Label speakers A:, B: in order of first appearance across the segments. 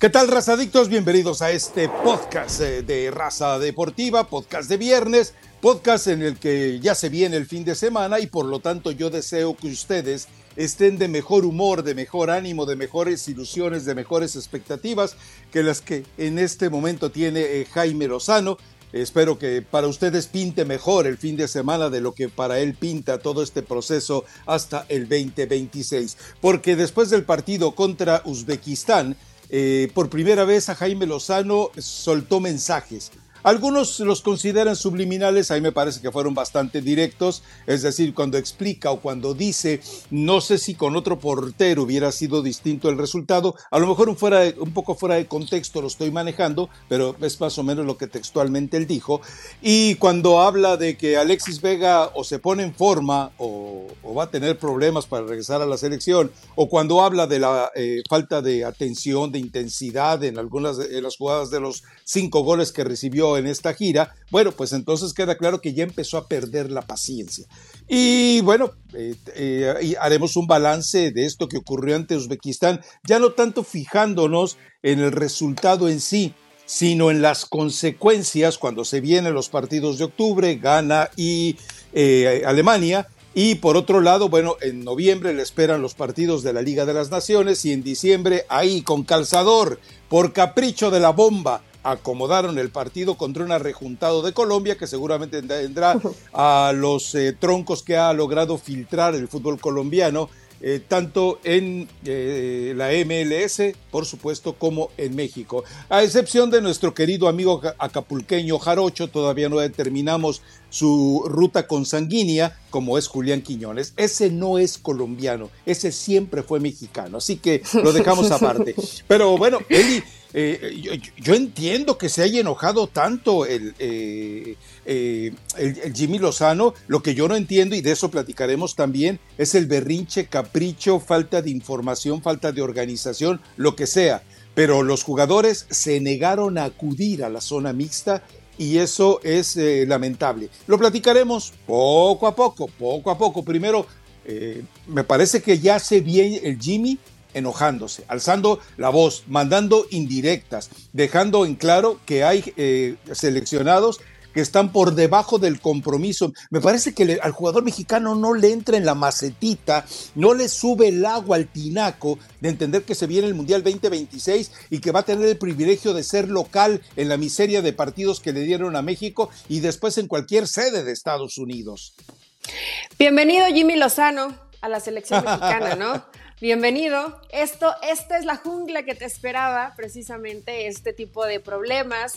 A: ¿Qué tal, razadictos? Bienvenidos a este podcast eh, de Raza Deportiva, podcast de viernes, podcast en el que ya se viene el fin de semana y por lo tanto yo deseo que ustedes estén de mejor humor, de mejor ánimo, de mejores ilusiones, de mejores expectativas que las que en este momento tiene eh, Jaime Lozano. Espero que para ustedes pinte mejor el fin de semana de lo que para él pinta todo este proceso hasta el 2026. Porque después del partido contra Uzbekistán, eh, por primera vez a Jaime Lozano soltó mensajes algunos los consideran subliminales, a mí me parece que fueron bastante directos, es decir, cuando explica o cuando dice, no sé si con otro portero hubiera sido distinto el resultado, a lo mejor un, fuera un poco fuera de contexto lo estoy manejando, pero es más o menos lo que textualmente él dijo, y cuando habla de que Alexis Vega o se pone en forma o, va a tener problemas para regresar a la selección, o cuando habla de la eh, falta de atención, de intensidad en algunas de las jugadas de los cinco goles que recibió en esta gira, bueno, pues entonces queda claro que ya empezó a perder la paciencia. Y bueno, eh, eh, haremos un balance de esto que ocurrió ante Uzbekistán, ya no tanto fijándonos en el resultado en sí, sino en las consecuencias cuando se vienen los partidos de octubre, Ghana y eh, Alemania. Y por otro lado, bueno, en noviembre le esperan los partidos de la Liga de las Naciones y en diciembre ahí con calzador, por capricho de la bomba, acomodaron el partido contra un arrejuntado de Colombia que seguramente tendrá a los eh, troncos que ha logrado filtrar el fútbol colombiano, eh, tanto en eh, la MLS, por supuesto, como en México. A excepción de nuestro querido amigo acapulqueño Jarocho, todavía no determinamos su ruta consanguínea, como es Julián Quiñones. Ese no es colombiano, ese siempre fue mexicano, así que lo dejamos aparte. Pero bueno, Eli eh, yo, entiendo que se haya enojado tanto el, eh, eh, el, Jimmy Lozano, lo que yo no entiendo, y de eso platicaremos también, es el berrinche, capricho, falta de información, falta de organización, lo que sea. Pero los jugadores se negaron a acudir a la zona mixta y eso es lamentable. Lo platicaremos poco a poco, poco a poco. Primero, me parece que ya se bien el Jimmy enojándose, alzando la voz, mandando indirectas, dejando en claro que hay eh, seleccionados que están por debajo del compromiso. Me parece que al jugador mexicano no le entra en la macetita, no le sube el agua al tinaco de entender que se viene el Mundial 2026 y que va a tener el privilegio de ser local en la miseria de partidos que le dieron a México y después en cualquier sede de Estados Unidos.
B: Bienvenido Jimmy Lozano a la selección mexicana, ¿no? Bienvenido. Esto, esta es la jungla que te esperaba, precisamente este tipo de problemas.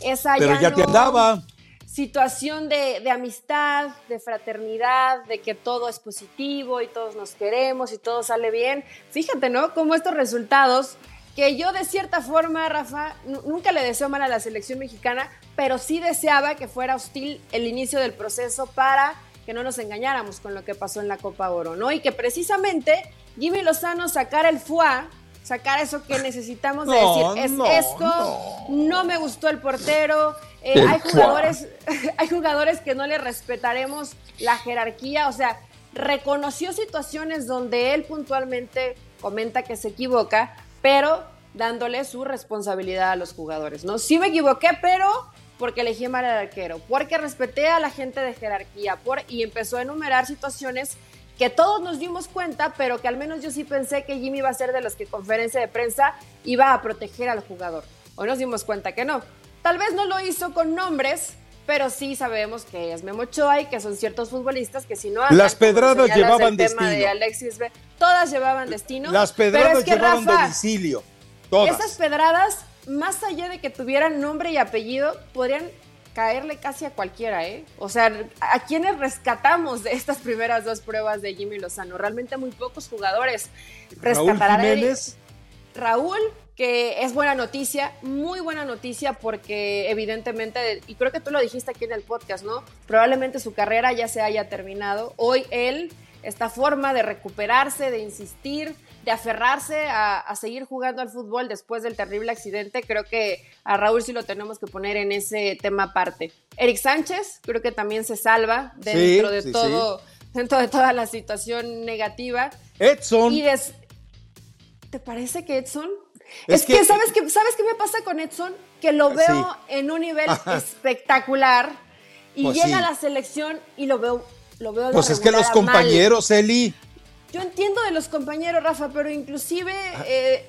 B: Esa
A: Pero ya, te andaba.
B: Situación de, de, amistad, de fraternidad, de que todo es positivo y todos nos queremos y todo sale bien. Fíjate, ¿no? Cómo estos resultados, que yo de cierta forma, Rafa, nunca le deseo mal a la selección mexicana, pero sí deseaba que fuera hostil el inicio del proceso para que no nos engañáramos con lo que pasó en la Copa Oro, ¿no? Y que precisamente Jimmy Lozano sacara el FUA, sacar eso que necesitamos de decir, es esto, no. me gustó el portero, eh, hay, jugadores, hay jugadores que no le respetaremos la jerarquía, o sea, reconoció situaciones donde él puntualmente comenta que se equivoca, pero dándole su responsabilidad a los jugadores, ¿no? Sí me equivoqué, pero porque elegí mal al arquero, porque respeté a la gente de jerarquía, por, y empezó a enumerar situaciones que todos nos dimos cuenta, pero que al menos yo sí pensé que Jimmy iba a ser de los que en conferencia de prensa iba a proteger al jugador. Hoy nos dimos cuenta que no. Tal vez no lo hizo con nombres, pero sí sabemos que es Memo Ochoa y que son ciertos futbolistas que si no
A: las pedradas llevaban destino.
B: De Alexis todas llevaban destino.
A: Las pedradas llevaban domicilio. Todas.
B: Esas pedradas, más allá de que tuvieran nombre y apellido, podrían caerle casi a cualquiera, ¿eh? O sea, ¿a quiénes rescatamos de estas primeras dos pruebas de Jimmy Lozano? Realmente muy pocos jugadores rescatarán
A: Raúl
B: Raúl, que es buena noticia, muy buena noticia porque evidentemente, y creo que tú lo dijiste aquí en el podcast, ¿no? Probablemente su carrera ya se haya terminado. Hoy él, esta forma de recuperarse, de insistir, de aferrarse a, seguir jugando al fútbol después del terrible accidente, creo que a Raúl sí lo tenemos que poner en ese tema aparte. Eric Sánchez, creo que también se salva dentro de todo, dentro de toda la situación negativa.
A: Edson.
B: ¿Te parece que Edson? Es, que, ¿sabes, qué, ¿sabes qué me pasa con Edson? Que lo veo en un nivel espectacular y pues llega a la selección y lo veo, lo veo
A: Pues es que los compañeros, Eli.
B: Yo entiendo de los compañeros, Rafa, pero inclusive eh,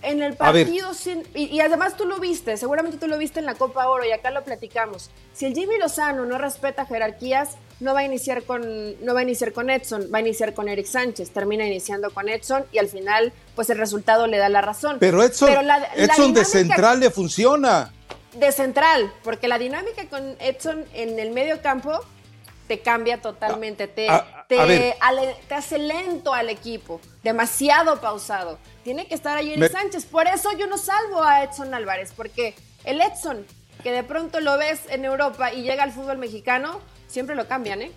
B: en el partido, y, además tú lo viste, seguramente tú lo viste en la Copa Oro y acá lo platicamos. Si el Jimmy Lozano no respeta jerarquías, no va a iniciar con, no va a iniciar con Edson, va a iniciar con Eric Sánchez, termina iniciando con Edson y al final, pues el resultado le da la razón.
A: Pero Edson, Edson de central le funciona.
B: De central, porque la dinámica con Edson en el medio campo te cambia totalmente, te, te, hace lento al equipo, demasiado pausado. Tiene que estar ahí Eric Sánchez. Por eso yo no salvo a Edson Álvarez, porque el Edson, que de pronto lo ves en Europa y llega al fútbol mexicano, siempre lo cambian, ¿eh?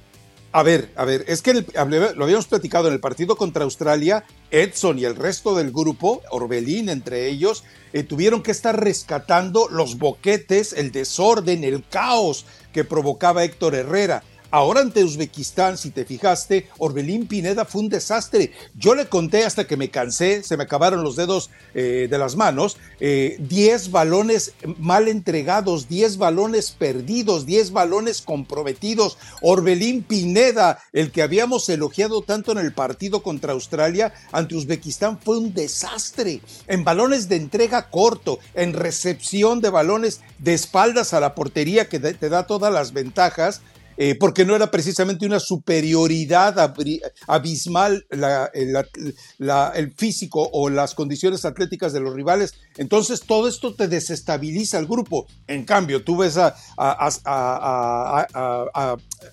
A: A ver, a ver, es que lo habíamos platicado en el partido contra Australia, Edson y el resto del grupo, Orbelín entre ellos, eh, tuvieron que estar rescatando los boquetes, el desorden, el caos que provocaba Héctor Herrera. Ahora ante Uzbekistán, si te fijaste, Orbelín Pineda fue un desastre. Yo le conté hasta que me cansé, se me acabaron los dedos eh, de las manos, 10 eh, balones mal entregados, 10 balones perdidos, 10 balones comprometidos. Orbelín Pineda, el que habíamos elogiado tanto en el partido contra Australia, ante Uzbekistán fue un desastre. En balones de entrega corto, en recepción de balones de espaldas a la portería que te da todas las ventajas eh, porque no era precisamente una superioridad abismal el físico o las condiciones atléticas de los rivales. Entonces todo esto te desestabiliza al grupo. En cambio, tú ves a,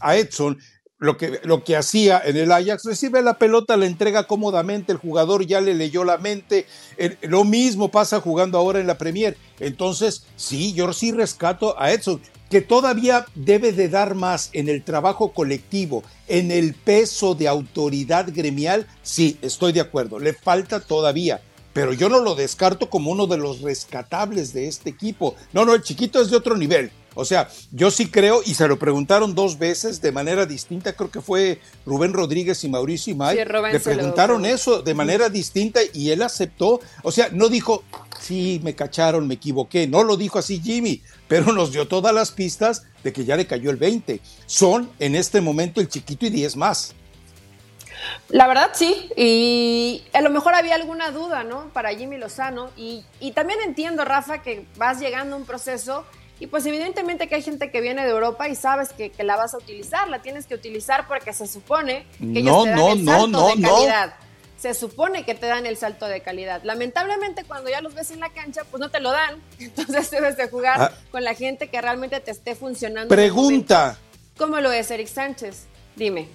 A: a, Edson lo que, lo que, hacía en el Ajax, recibe la pelota, la entrega cómodamente, el jugador ya le leyó la mente, lo mismo pasa jugando ahora en la Premier. Entonces, sí, yo sí rescato a Edson que todavía debe de dar más en el trabajo colectivo, en el peso de autoridad gremial, sí, estoy de acuerdo, le falta todavía, pero yo no lo descarto como uno de los rescatables de este equipo. No, no, el chiquito es de otro nivel. O sea, yo sí creo, y se lo preguntaron dos veces de manera distinta, creo que fue Rubén Rodríguez y Mauricio Imay, le preguntaron eso de manera distinta y él aceptó, o sea, no dijo, sí, me cacharon, me equivoqué. No lo dijo así Jimmy, pero nos dio todas las pistas de que ya le cayó el 20. Son en este momento el chiquito y 10 más.
B: La verdad sí, y a lo mejor había alguna duda, ¿no? Para Jimmy Lozano, y, también entiendo, Rafa, que vas llegando a un proceso y pues evidentemente que hay gente que viene de Europa y sabes que, la vas a utilizar, la tienes que utilizar porque se supone que ellos te dan el salto no, de calidad se supone que te dan el salto de calidad. Lamentablemente cuando ya los ves en la cancha, pues no te lo dan. Entonces debes de jugar ah. con la gente que realmente te esté funcionando.
A: Pregunta.
B: ¿Cómo lo es Eric Sánchez? Dime.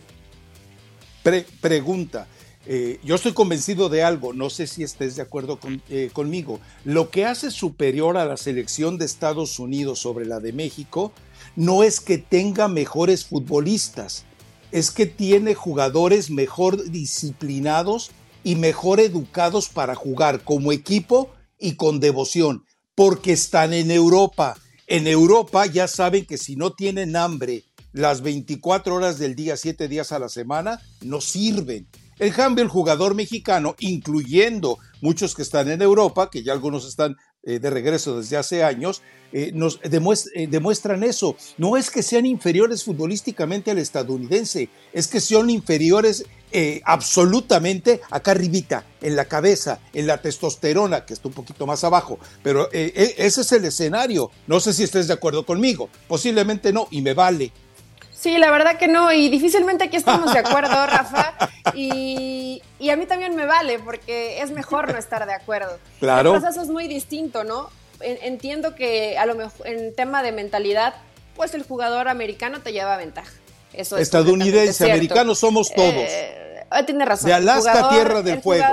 A: pregunta. Eh, yo estoy convencido de algo, no sé si estés de acuerdo eh, conmigo. Lo que hace superior a la selección de Estados Unidos sobre la de México no es que tenga mejores futbolistas, es que tiene jugadores mejor disciplinados y mejor educados para jugar como equipo y con devoción, porque están en Europa. En Europa ya saben que si no tienen hambre las 24 horas del día, 7 días a la semana, no sirven. En cambio, el jugador mexicano, incluyendo muchos que están en Europa, que ya algunos están eh, de regreso desde hace años, eh, nos eh, demuestran eso. No es que sean inferiores futbolísticamente al estadounidense, es que son inferiores absolutamente acá arribita, en la cabeza, en la testosterona, que está un poquito más abajo. Pero ese es el escenario. No sé si estés de acuerdo conmigo. Posiblemente no, y me vale.
B: Sí, la verdad que no, y difícilmente aquí estamos de acuerdo, Rafa. Y, a mí también me vale, porque es mejor no estar de acuerdo.
A: Claro.
B: El proceso es muy distinto, ¿no? Entiendo que a lo mejor en tema de mentalidad, pues el jugador americano te lleva ventaja. Eso es
A: Estadounidense, americano somos todos.
B: Eh, tiene razón.
A: De Alaska, tierra del fuego.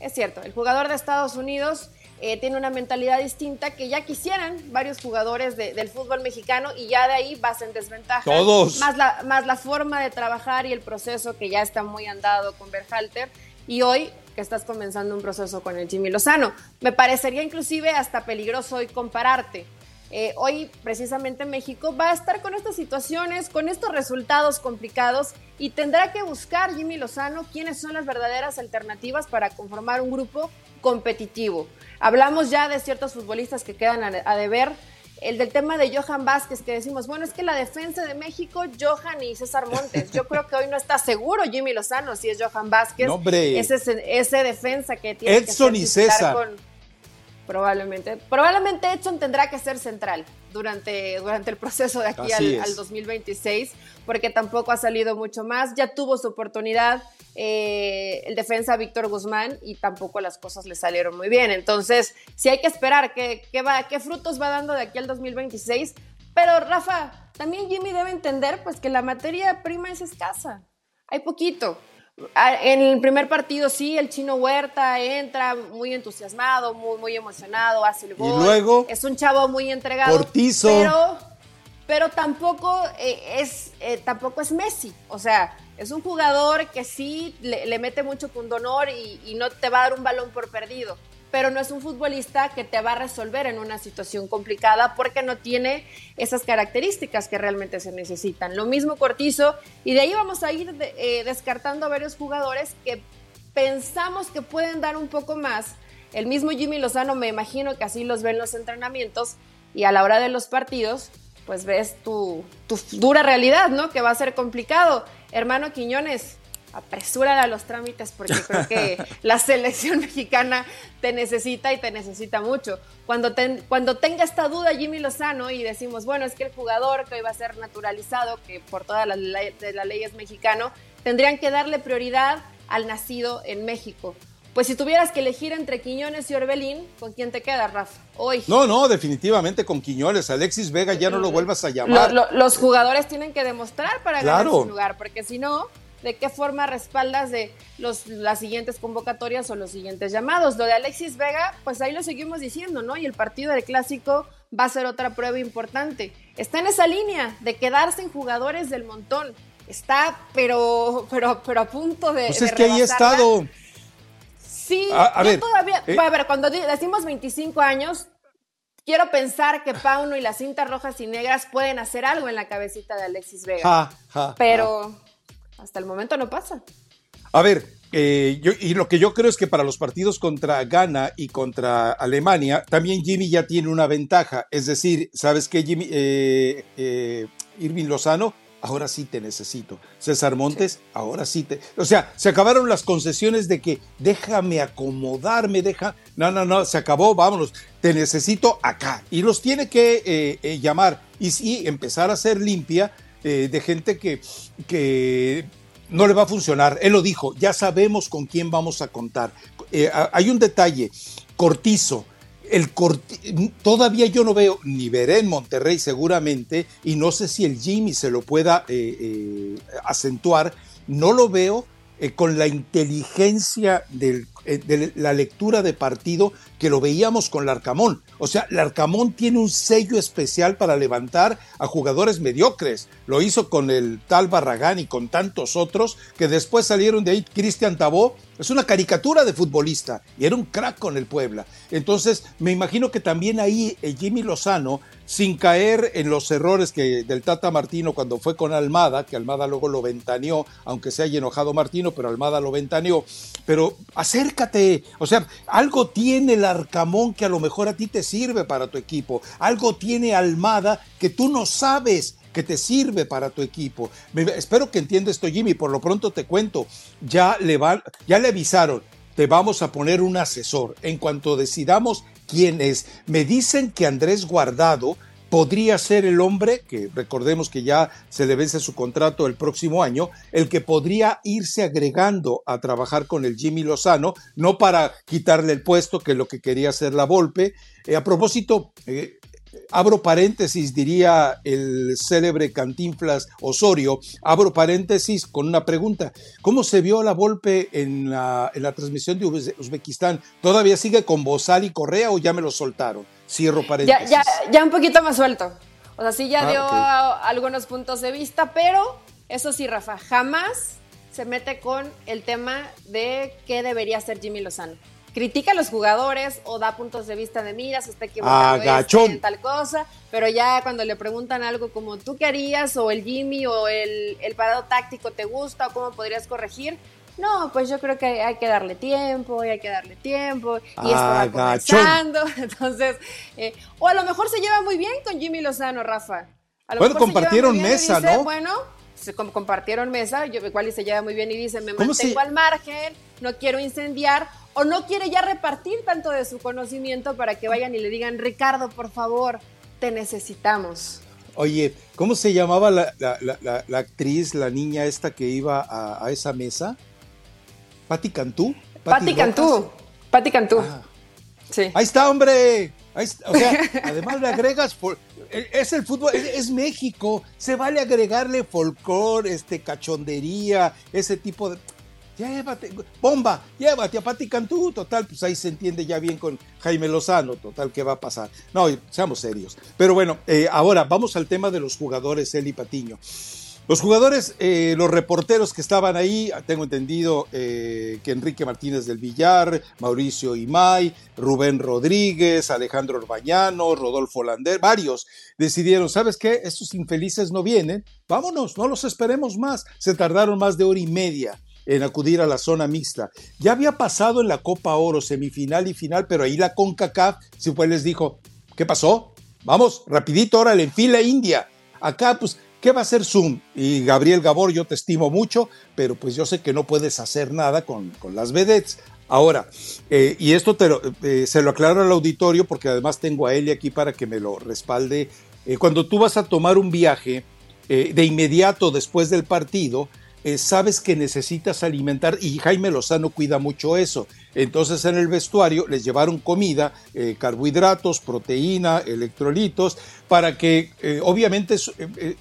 B: es cierto, el jugador de Estados Unidos eh, tiene una mentalidad distinta que ya quisieran varios jugadores del fútbol mexicano y ya de ahí vas en desventaja.
A: Todos.
B: Más la, más la forma de trabajar y el proceso que ya está muy andado con Berhalter. Y hoy que estás comenzando un proceso con el Jimmy Lozano. Me parecería inclusive hasta peligroso hoy compararte. Eh, hoy precisamente México va a estar con estas situaciones, con estos resultados complicados y tendrá que buscar Jimmy Lozano quiénes son las verdaderas alternativas para conformar un grupo competitivo. Hablamos ya de ciertos futbolistas que quedan a, deber. El del tema de Johan Vázquez, que decimos, bueno, es que la defensa de México, Johan y César Montes. Yo creo que hoy no está seguro Jimmy Lozano si es Johan Vázquez.
A: hombre.
B: Ese, ese defensa que tiene
A: Edson que y César. Con,
B: Probablemente. Probablemente Edson tendrá que ser central durante, durante el proceso de aquí al, 2026, porque tampoco ha salido mucho más. Ya tuvo su oportunidad eh, el defensa Víctor Guzmán y tampoco las cosas le salieron muy bien. Entonces, sí hay que esperar qué, qué, va, qué frutos va dando de aquí al 2026. Pero Rafa, también Jimmy debe entender pues que la materia prima es escasa. Hay poquito. Ah, en el primer partido sí, el chino Huerta entra muy entusiasmado, muy, muy emocionado, hace el gol.
A: Y luego.
B: Es un chavo muy entregado.
A: Cortizo.
B: Pero, pero tampoco, eh, es, eh, tampoco es Messi. O sea, es un jugador que sí le, mete mucho pundonor y, y no te va a dar un balón por perdido pero no es un futbolista que te va a resolver en una situación complicada porque no tiene esas características que realmente se necesitan. Lo mismo Cortizo, y de ahí vamos a ir eh, descartando a varios jugadores que pensamos que pueden dar un poco más. El mismo Jimmy Lozano, me imagino que así los ven los entrenamientos y a la hora de los partidos, pues ves tu, tu dura realidad, ¿no? Que va a ser complicado. Hermano Quiñones, apresúrala a los trámites porque creo que la selección mexicana te necesita y te necesita mucho. Cuando, cuando tenga esta duda Jimmy Lozano y decimos, bueno, es que el jugador que hoy va a ser naturalizado, que por todas las de la ley es mexicano, tendrían que darle prioridad al nacido en México. Pues si tuvieras que elegir entre Quiñones y Orbelín, ¿con quién te quedas, Rafa? Hoy.
A: No, no, definitivamente con Quiñones. Alexis Vega ya no lo vuelvas a llamar.
B: los jugadores tienen que demostrar para ganar su lugar, porque si no, de qué forma respaldas de los, las siguientes convocatorias o los siguientes llamados. Lo de Alexis Vega, pues ahí lo seguimos diciendo, ¿no? Y el partido del clásico va a ser otra prueba importante. Está en esa línea de quedarse en jugadores del montón. Está, pero, pero, pero a punto de.
A: Pues es que ahí he estado.
B: Sí, a, ver, todavía. Eh. a ver, cuando decimos 25 años, quiero pensar que Pauno y las cintas rojas y negras pueden hacer algo en la cabecita de Alexis Vega. pero hasta el momento no pasa.
A: A ver, eh, y lo que yo creo es que para los partidos contra Ghana y contra Alemania, también Jimmy ya tiene una ventaja. Es decir, ¿sabes qué, Jimmy? Eh, eh, Irving Lozano, ahora sí te necesito. César Montes, ahora sí te. O sea, se acabaron las concesiones de que déjame acomodarme, deja. No, no, no, se acabó, vámonos. Te necesito acá. Y los tiene que llamar y sí empezar a ser limpia eh, de gente que, que no le va a funcionar. Él lo dijo, ya sabemos con quién vamos a contar. Eh, hay un detalle, Cortizo. El todavía yo no veo, ni veré en Monterrey seguramente, y no sé si el Jimmy se lo pueda eh, acentuar, no lo veo con la inteligencia del de la lectura de partido que lo veíamos con Larcamón. O sea, Larcamón tiene un sello especial para levantar a jugadores mediocres. Lo hizo con el tal Barragán y con tantos otros que después salieron de ahí. Cristian Tabó es una caricatura de futbolista y era un crack con el Puebla. Entonces, me imagino que también ahí eh, Jimmy Lozano, sin caer en los errores que del Tata Martino cuando fue con Almada, que Almada luego lo ventaneó, aunque se haya enojado Martino, pero Almada lo ventaneó. Pero acércate, o sea, algo tiene el Arcamón que a lo mejor a ti te sirve para tu equipo, algo tiene Almada que tú no sabes que te sirve para tu equipo. espero que entienda esto, Jimmy. Por lo pronto te cuento, ya le, ya le avisaron, te vamos a poner un asesor. En cuanto decidamos quién es, me dicen que Andrés Guardado podría ser el hombre, que recordemos que ya se le vence su contrato el próximo año, el que podría irse agregando a trabajar con el Jimmy Lozano, no para quitarle el puesto, que es lo que quería hacer la Volpe. Eh, a propósito, eh, abro paréntesis, diría el célebre Cantinflas Osorio, abro paréntesis con una pregunta. ¿Cómo se vio la Volpe en la, en la transmisión de Uzbekistán? ¿Todavía sigue con Bozal y Correa o ya me lo soltaron? Cierro paréntesis.
B: Ya, ya, un poquito más suelto. O sea, sí ya ah, dio algunos puntos de vista, pero eso sí, Rafa, jamás se mete con el tema de qué debería hacer Jimmy Lozano critica a los jugadores o da puntos de vista de mira, se está equivocando este, en tal cosa, pero ya cuando le preguntan algo como tú qué harías o el Jimmy o el, el parado táctico te gusta o cómo podrías corregir, no, pues yo creo que hay que darle tiempo y hay que darle tiempo y esto va comenzando. Entonces, eh, o a lo mejor se lleva muy bien con Jimmy Lozano, Rafa.
A: bueno, compartieron mesa, ¿no?
B: Bueno, se compartieron mesa, yo igual y se lleva muy bien y dice, me mantengo al margen, no quiero incendiar, o no quiere ya repartir tanto de su conocimiento para que vayan y le digan, Ricardo, por favor, te necesitamos.
A: Oye, ¿cómo se llamaba la, actriz, la niña esta que iba a, esa mesa? ¿Patti Cantú?
B: Patti Cantú. Patti Cantú. Ah.
A: Sí. Ahí está, hombre. o sea, además le agregas, e, es el fútbol, es, México, se vale agregarle folclore, este, cachondería, ese tipo de llévate, bomba, llévate a Pati Cantú, total, pues ahí se entiende ya bien con Jaime Lozano, total, ¿qué va a pasar? No, seamos serios. Pero bueno, eh, ahora vamos al tema de los jugadores, Eli Patiño. Los jugadores, eh, los reporteros que estaban ahí, tengo entendido eh, que Enrique Martínez del Villar, Mauricio Imay, Rubén Rodríguez, Alejandro Orbañano, Rodolfo Lander, varios decidieron, ¿sabes qué? Estos infelices no vienen, vámonos, no los esperemos más. Se tardaron más de hora y media en acudir a la zona mixta. Ya había pasado en la Copa Oro, semifinal y final, pero ahí la CONCACAF, si fue, les dijo, ¿qué pasó? Vamos, rapidito, órale, en fila India. Acá, pues, ¿qué va a hacer Zoom? Y Gabriel Gabor, yo te estimo mucho, pero pues yo sé que no puedes hacer nada con, las vedettes. Ahora, eh, y esto eh, se lo aclaro al auditorio porque además tengo a Eli aquí para que me lo respalde. Eh, cuando tú vas a tomar un viaje, de inmediato después del partido, eh, sabes que necesitas alimentar y Jaime Lozano cuida mucho eso. Entonces en el vestuario les llevaron comida, eh, carbohidratos, proteína, electrolitos, para que eh, obviamente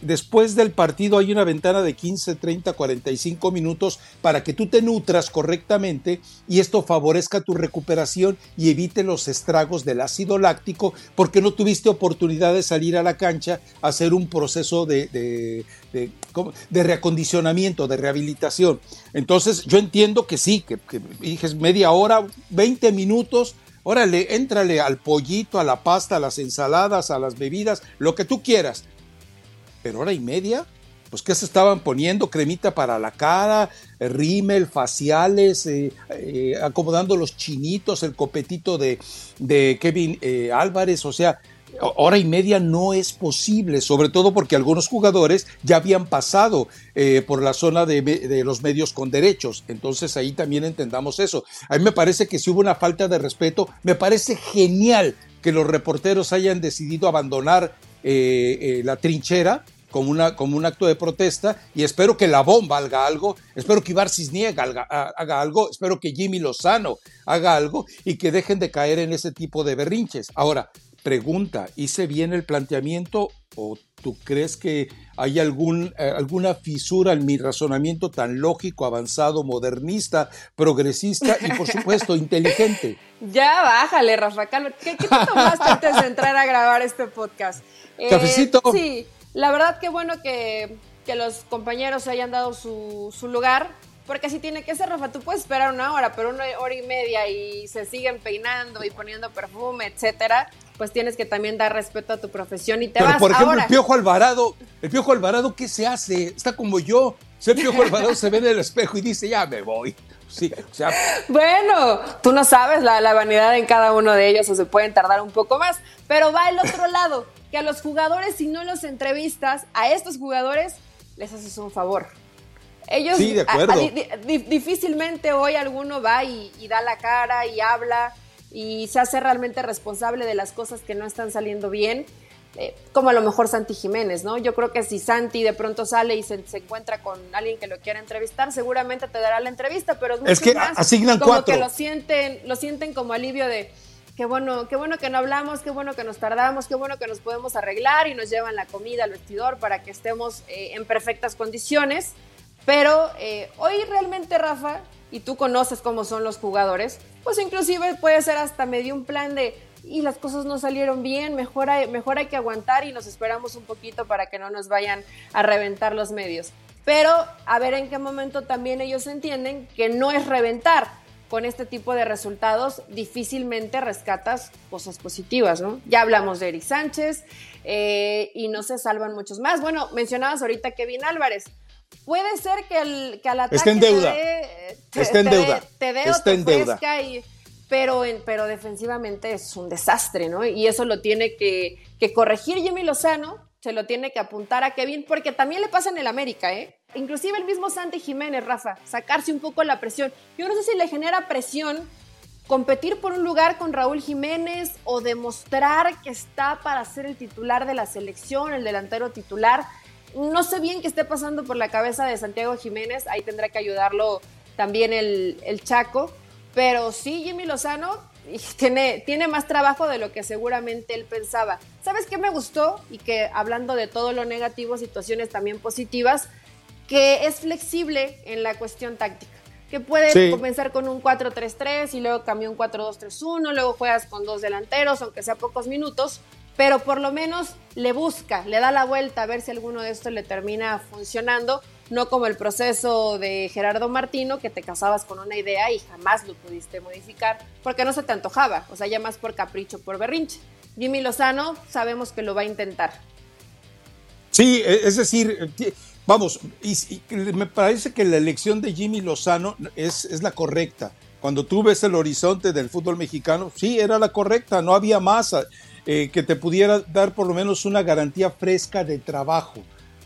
A: después del partido hay una ventana de 15, 30, 45 minutos para que tú te nutras correctamente y esto favorezca tu recuperación y evite los estragos del ácido láctico porque no tuviste oportunidad de salir a la cancha a hacer un proceso de, de, reacondicionamiento, de rehabilitación. Entonces, yo entiendo que sí, que, dije media hora, 20 minutos, órale, éntrale al pollito, a la pasta, a las ensaladas, a las bebidas, lo que tú quieras. Pero hora y media, pues ¿qué se estaban poniendo? Cremita para la cara, rímel, faciales, eh, eh, acomodando los chinitos, el copetito de, Kevin eh, Álvarez, o sea, hora y media no es posible, sobre todo porque algunos jugadores ya habían pasado eh, por la zona de, los medios con derechos. Entonces ahí también entendamos eso. A mí me parece que si hubo una falta de respeto, me parece genial que los reporteros hayan decidido abandonar eh, eh, la trinchera como, un acto de protesta y espero que la bomba haga algo, espero que Ibar Cisniega haga, algo, espero que Jimmy Lozano haga algo y que dejen de caer en ese tipo de berrinches. Ahora, Pregunta, ¿hice bien el planteamiento o tú crees que hay algún, eh, alguna fisura en mi razonamiento tan lógico, avanzado, modernista, progresista y por supuesto inteligente?
B: Ya bájale, Rafa ¿Qué, te tomaste antes de entrar a grabar este podcast?
A: Eh, ¿Cafecito?
B: Sí, la verdad que bueno que, que los compañeros hayan dado su, su lugar porque así tiene que ser, Rafa. Tú puedes esperar una hora, pero una hora y media y se siguen peinando y poniendo perfume, etcétera, pues tienes que también dar respeto a tu profesión y te vas.
A: Por ejemplo, el Piojo Alvarado, el Piojo Alvarado, ¿qué se hace? Está como yo. el Piojo Alvarado se ve en el espejo y dice, ya me voy. Sí, o sea,
B: bueno, tú no sabes la, la vanidad en cada uno de ellos o se pueden tardar un poco más, pero va el otro lado, que a los jugadores, si no los entrevistas, a estos jugadores les haces un favor. Ellos
A: sí, de acuerdo.
B: difícilmente hoy alguno va y, da la cara y habla y se hace realmente responsable de las cosas que no están saliendo bien, eh, como a lo mejor Santi Jiménez, ¿no? Yo creo que si Santi de pronto sale y se, encuentra con alguien que lo quiera entrevistar, seguramente te dará la entrevista, pero
A: es, que asignan
B: como
A: que
B: lo sienten, lo sienten como alivio de qué bueno, qué bueno que no hablamos, qué bueno que nos tardamos, qué bueno que nos podemos arreglar y nos llevan la comida al vestidor para que estemos eh, en perfectas condiciones. Pero eh, hoy realmente, Rafa, y tú conoces cómo son los jugadores, pues inclusive puede ser hasta medio un plan de, y las cosas no salieron bien, mejor hay, mejor hay que aguantar y nos esperamos un poquito para que no nos vayan a reventar los medios. Pero a ver en qué momento también ellos entienden que no es reventar. Con este tipo de resultados difícilmente rescatas cosas positivas, ¿no? Ya hablamos de Eric Sánchez eh, y no se salvan muchos más. Bueno, mencionabas ahorita Kevin Álvarez puede ser que, el, que al ataque
A: Está en deuda.
B: Te
A: Está en deuda.
B: te dé
A: Está en deuda.
B: Y, pero, en, pero defensivamente es un desastre, ¿no? Y eso lo tiene que, que corregir Jimmy Lozano, se lo tiene que apuntar a Kevin, porque también le pasa en el América, ¿eh? Inclusive el mismo Santi Jiménez, Rafa, sacarse un poco la presión. Yo no sé si le genera presión competir por un lugar con Raúl Jiménez o demostrar que está para ser el titular de la selección, el delantero titular. No sé bien qué esté pasando por la cabeza de Santiago Jiménez, ahí tendrá que ayudarlo también el, Chaco, pero sí, Jimmy Lozano tiene, tiene más trabajo de lo que seguramente él pensaba. ¿Sabes qué me gustó? Y que hablando de todo lo negativo, situaciones también positivas, que es flexible en la cuestión táctica que puede comenzar con un 4-3-3 y luego cambia un 4-2-3-1, luego juegas con dos delanteros, aunque sea pocos minutos, pero por lo menos le busca, le da la vuelta a ver si alguno de estos le termina funcionando, no como el proceso de Gerardo Martino, que te casabas con una idea y jamás lo pudiste modificar, porque no se te antojaba, o sea, ya más por capricho, por berrinche. Jimmy Lozano sabemos que lo va a intentar.
A: Sí, e, es decir, Vamos, y, me parece que la elección de Jimmy Lozano es, la correcta. Cuando tú ves el horizonte del fútbol mexicano, sí, era la correcta, no había más eh, que te pudiera dar por lo menos una garantía fresca de trabajo.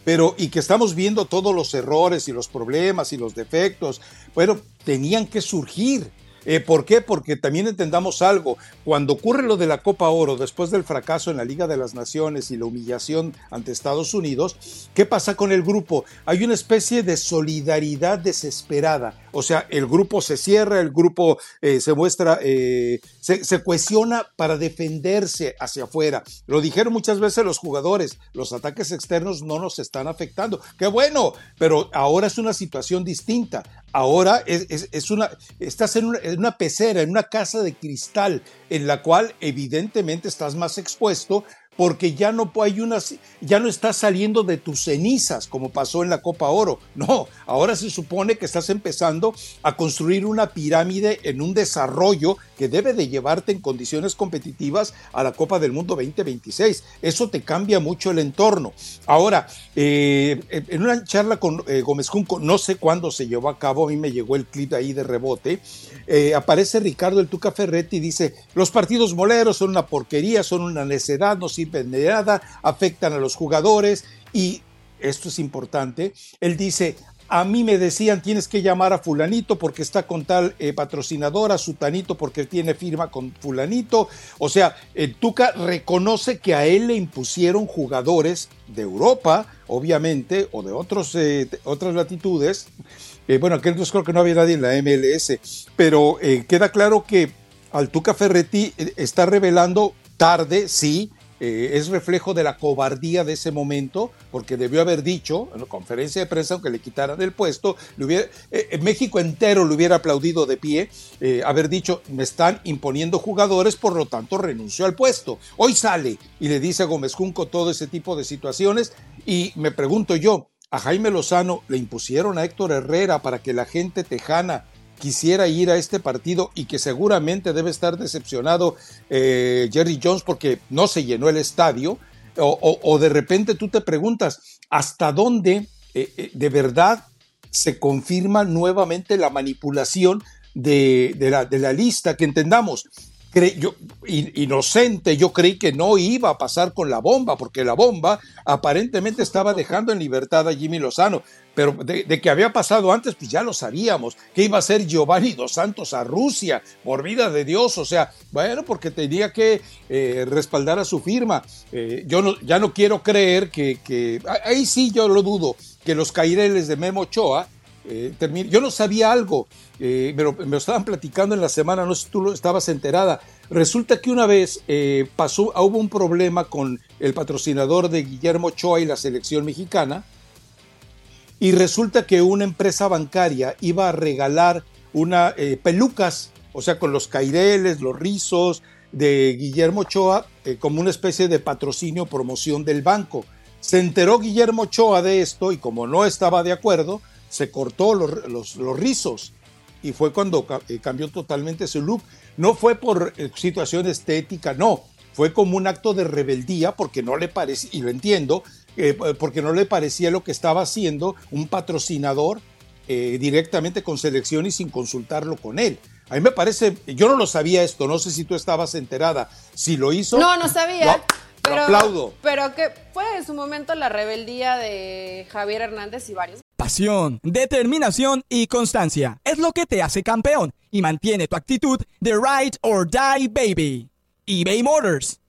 A: Pero, y que estamos viendo todos los errores y los problemas y los defectos, bueno, tenían que surgir. Eh, ¿Por qué? Porque también entendamos algo. Cuando ocurre lo de la Copa Oro, después del fracaso en la Liga de las Naciones y la humillación ante Estados Unidos, ¿qué pasa con el grupo? Hay una especie de solidaridad desesperada. O sea, el grupo se cierra, el grupo eh, se muestra, eh, se, se, cohesiona para defenderse hacia afuera. Lo dijeron muchas veces los jugadores, los ataques externos no nos están afectando. Qué bueno, pero ahora es una situación distinta. Ahora es, una, estás en una, en una pecera, en una casa de cristal, en la cual evidentemente estás más expuesto porque ya no hay unas, ya no estás saliendo de tus cenizas como pasó en la Copa Oro. No, ahora se supone que estás empezando a construir una pirámide en un desarrollo que debe de llevarte en condiciones competitivas a la Copa del Mundo 2026. Eso te cambia mucho el entorno. Ahora, eh, en una charla con eh, Gómez Junco, no sé cuándo se llevó a cabo, a mí me llegó el clip ahí de rebote, eh, aparece Ricardo el Tuca Ferretti y dice, los partidos moleros son una porquería, son una necedad, no sirven nada, afectan a los jugadores y esto es importante, él dice, a mí me decían tienes que llamar a fulanito porque está con tal eh, patrocinadora, sutanito porque tiene firma con fulanito. O sea, el Tuca reconoce que a él le impusieron jugadores de Europa, obviamente, o de otros, eh, otras latitudes, eh, bueno, entonces creo que no había nadie en la MLS, pero eh, queda claro que Altuca Ferretti eh, está revelando tarde, sí, es reflejo de la cobardía de ese momento, porque debió haber dicho en la conferencia de prensa, aunque le quitaran el puesto, le hubiera, México entero le hubiera aplaudido de pie, haber dicho, me están imponiendo jugadores, por lo tanto renunció al puesto. Hoy sale y le dice a Gómez Junco todo ese tipo de situaciones, y me pregunto yo, a Jaime Lozano le impusieron a Héctor Herrera para que la gente tejana quisiera ir a este partido y que seguramente debe estar decepcionado eh, Jerry Jones porque no se llenó el estadio, o, de repente tú te preguntas hasta dónde eh, eh, de verdad se confirma nuevamente la manipulación de, la, de la lista, que entendamos, yo, inocente, yo creí que no iba a pasar con la bomba, porque la bomba aparentemente estaba dejando en libertad a Jimmy Lozano, pero de, que había pasado antes, pues ya lo sabíamos, que iba a ser Giovanni Dos Santos a Rusia, por vida de Dios, o sea, bueno, porque tenía que eh, respaldar a su firma. Eh, yo no, ya no quiero creer que, ahí sí yo lo dudo, que los caireles de Memo Ochoa eh, yo no sabía algo, eh, pero me lo estaban platicando en la semana, no sé si tú lo estabas enterada. Resulta que una vez eh, pasó, hubo un problema con el patrocinador de Guillermo Ochoa y la selección mexicana, y resulta que una empresa bancaria iba a regalar una pelucas, o sea, con los caireles, los rizos de Guillermo Ochoa, como una especie de patrocinio, promoción del banco. Se enteró Guillermo Ochoa de esto y como no estaba de acuerdo, se cortó los, los, rizos y fue cuando eh, cambió totalmente su look. No fue por eh, situación estética, no, fue como un acto de rebeldía porque no le parece, y lo entiendo, porque no le parecía lo que estaba haciendo un patrocinador directamente con selección y sin consultarlo con él. A mí me parece, yo no lo sabía esto, no sé si tú estabas enterada. Si lo hizo.
B: No, no sabía. pero, aplaudo. Pero que fue en su momento la rebeldía de Javier Hernández y varios.
C: Pasión, determinación y constancia es lo que te hace campeón y mantiene tu actitud de ride or die baby. eBay Motors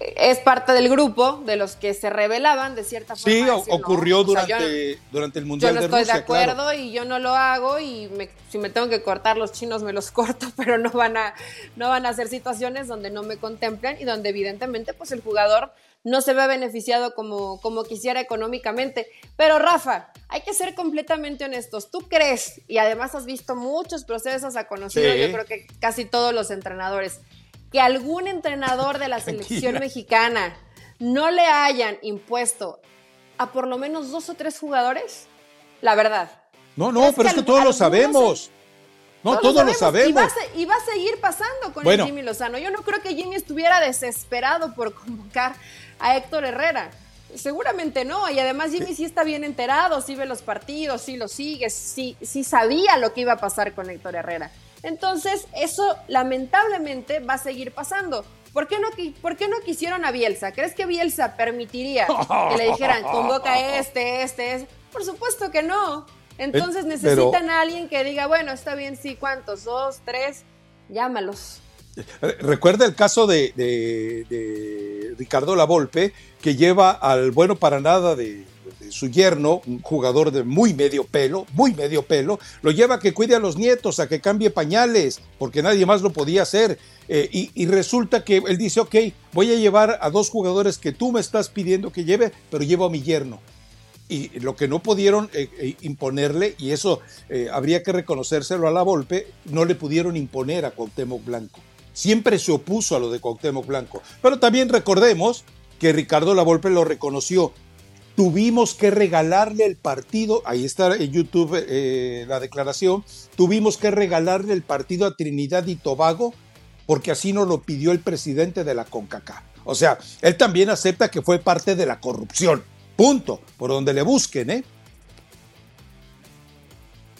B: es parte del grupo de los que se rebelaban de cierta forma.
A: Sí, ocurrió durante, durante el Mundial
B: de
A: Rusia. Yo
B: no estoy de acuerdo y yo no lo hago y si me tengo que cortar los chinos me los corto, pero no van a no van a ser situaciones donde no me contemplen y donde evidentemente pues el jugador no se ve beneficiado como, como quisiera económicamente. Pero Rafa, hay que ser completamente honestos. ¿Tú crees, y además has visto muchos procesos, a conocido yo creo que casi todos los entrenadores, que algún entrenador de la selección mexicana no le hayan impuesto a por lo menos dos o tres jugadores? La verdad.
A: No, no, pero es que todos lo sabemos. No, todos, lo sabemos.
B: Y va, a, seguir pasando con el Jimmy Lozano. Yo no creo que Jimmy estuviera desesperado por convocar a Héctor Herrera. Seguramente no, y además Jimmy sí. está bien enterado, sí ve los partidos, sí lo sigue, sí, sí sabía lo que iba a pasar con Héctor Herrera. Entonces, eso lamentablemente va a seguir pasando. ¿Por qué, no, ¿Por qué no quisieron a Bielsa? ¿Crees que Bielsa permitiría que le dijeran, convoca este, este, este? Por supuesto que no. Entonces necesitan a alguien que diga, bueno, está bien, sí, ¿cuántos? ¿Dos, tres? Llámalos.
A: Recuerda el caso de, de, de Ricardo Lavolpe, que lleva al bueno para nada de, su yerno, un jugador de muy medio pelo, muy medio pelo, lo lleva a que cuide a los nietos, a que cambie pañales, porque nadie más lo podía hacer. Eh, y, resulta que él dice, ok, voy a llevar a dos jugadores que tú me estás pidiendo que lleve, pero llevo a mi yerno. Y lo que no pudieron eh, eh, imponerle, y eso habría que reconocérselo a la Volpe, no le pudieron imponer a Cuauhtémoc Blanco. Siempre se opuso a lo de Cuauhtémoc Blanco. Pero también recordemos que Ricardo Lavolpe lo reconoció tuvimos que regalarle el partido, ahí está en YouTube eh, la declaración, tuvimos que regalarle el partido a Trinidad y Tobago porque así nos lo pidió el presidente de la CONCACAF. O sea, él también acepta que fue parte de la corrupción. Punto. Por donde le busquen, ¿eh?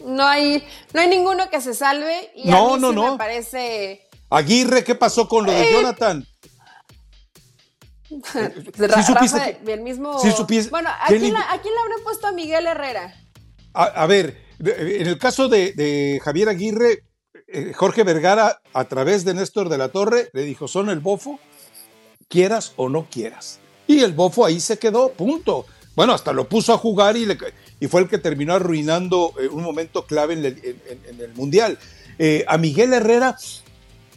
B: No hay, no hay ninguno que se salve y no, a mí no, no. me parece.
A: Aguirre, ¿qué pasó con lo de eh, Jonathan?
B: el mismo. bueno, ¿a quién, le habrán puesto a Miguel Herrera?
A: A, ver, en el caso de, Javier Aguirre, eh, Jorge Vergara, a través de Néstor de la Torre, le dijo: son el bofo, quieras o no quieras. Y el bofo ahí se quedó, punto. Bueno, hasta lo puso a jugar y, y fue el que terminó arruinando eh, un momento clave en el, Mundial. Eh, a Miguel Herrera,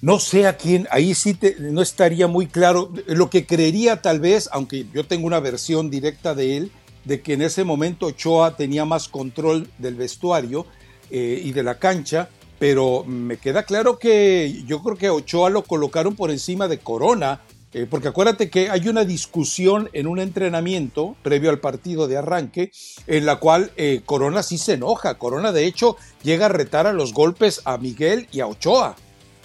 A: no sé a quién, ahí sí no estaría muy claro. Lo que creería tal vez, aunque yo tengo una versión directa de él, de que en ese momento Ochoa tenía más control del vestuario eh, y de la cancha, pero me queda claro que yo creo que Ochoa lo colocaron por encima de Corona, eh, porque acuérdate que hay una discusión en un entrenamiento previo al partido de arranque, en la cual eh, Corona sí se enoja. Corona de hecho llega a retar a los golpes a Miguel y a Ochoa.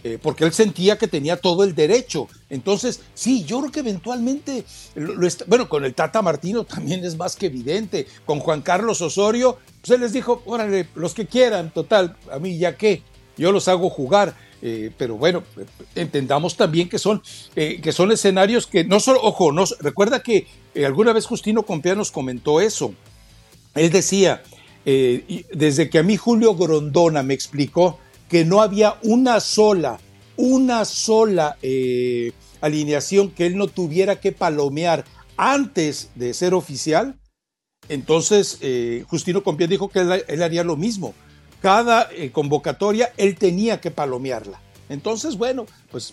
A: Eh, porque él sentía que tenía todo el derecho. Entonces, sí, yo creo que eventualmente, bueno, con el Tata Martino también es más que evidente, con Juan Carlos Osorio, pues les dijo, órale, los que quieran, total, a mí ya qué, yo los hago jugar. Eh, pero bueno, entendamos también que son, eh, que son escenarios que no solo, ojo, no, recuerda que alguna vez Justino Compea nos comentó eso. Él decía, desde que a mí Julio Grondona me explicó que no había una sola, una sola eh, alineación que él no tuviera que palomear antes de ser oficial, entonces eh, Justino Compián dijo que él, haría lo mismo. Cada eh, convocatoria él tenía que palomearla. Entonces, bueno, pues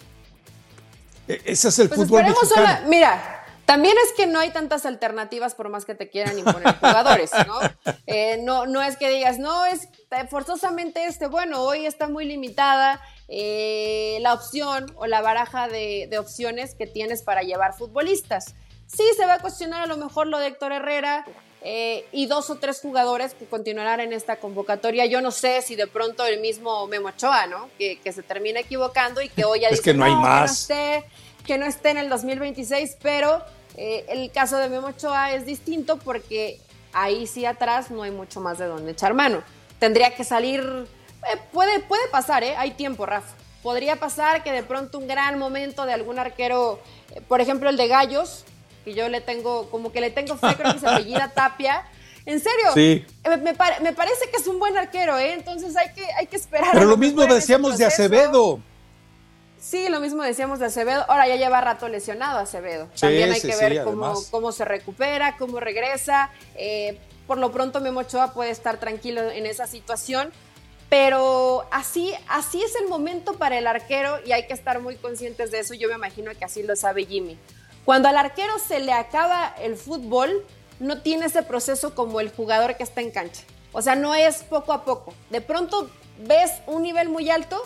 A: e, ese es el pues fútbol mexicano.
B: mira, también es que no hay tantas alternativas por más que te quieran imponer jugadores, ¿no? Eh, no, no es que digas, no, es forzosamente este, bueno, hoy está muy limitada eh, la opción o la baraja de, opciones que tienes para llevar futbolistas. Sí, se va a cuestionar a lo mejor lo de Héctor Herrera eh, y dos o tres jugadores que continuarán en esta convocatoria. Yo no sé si de pronto el mismo Memo Ochoa, ¿no? Que, se termina equivocando y que hoy ya
A: es que no hay más
B: que no esté en el 2026, pero eh, el caso de Memo Ochoa es distinto porque ahí sí atrás no hay mucho más de dónde echar mano. Tendría que salir, eh, puede, puede pasar, ¿eh? hay tiempo, Rafa. Podría pasar que de pronto un gran momento de algún arquero, eh, por ejemplo el de Gallos, que yo le tengo, como que le tengo fe, creo que se apellida Tapia. En serio,
A: sí.
B: me, me, parece que es un buen arquero, ¿eh? entonces hay que, hay que esperar.
A: Pero lo mismo decíamos de Acevedo.
B: Sí, lo mismo decíamos de Acevedo. Ahora ya lleva rato lesionado Acevedo. También hay que ver cómo, cómo, se recupera, cómo regresa. Eh, por lo pronto Memo Ochoa puede estar tranquilo en esa situación. Pero así, así es el momento para el arquero y hay que estar muy conscientes de eso. Yo me imagino que así lo sabe Jimmy. Cuando al arquero se le acaba el fútbol, no tiene ese proceso como el jugador que está en cancha. O sea, no es poco a poco. De pronto ves un nivel muy alto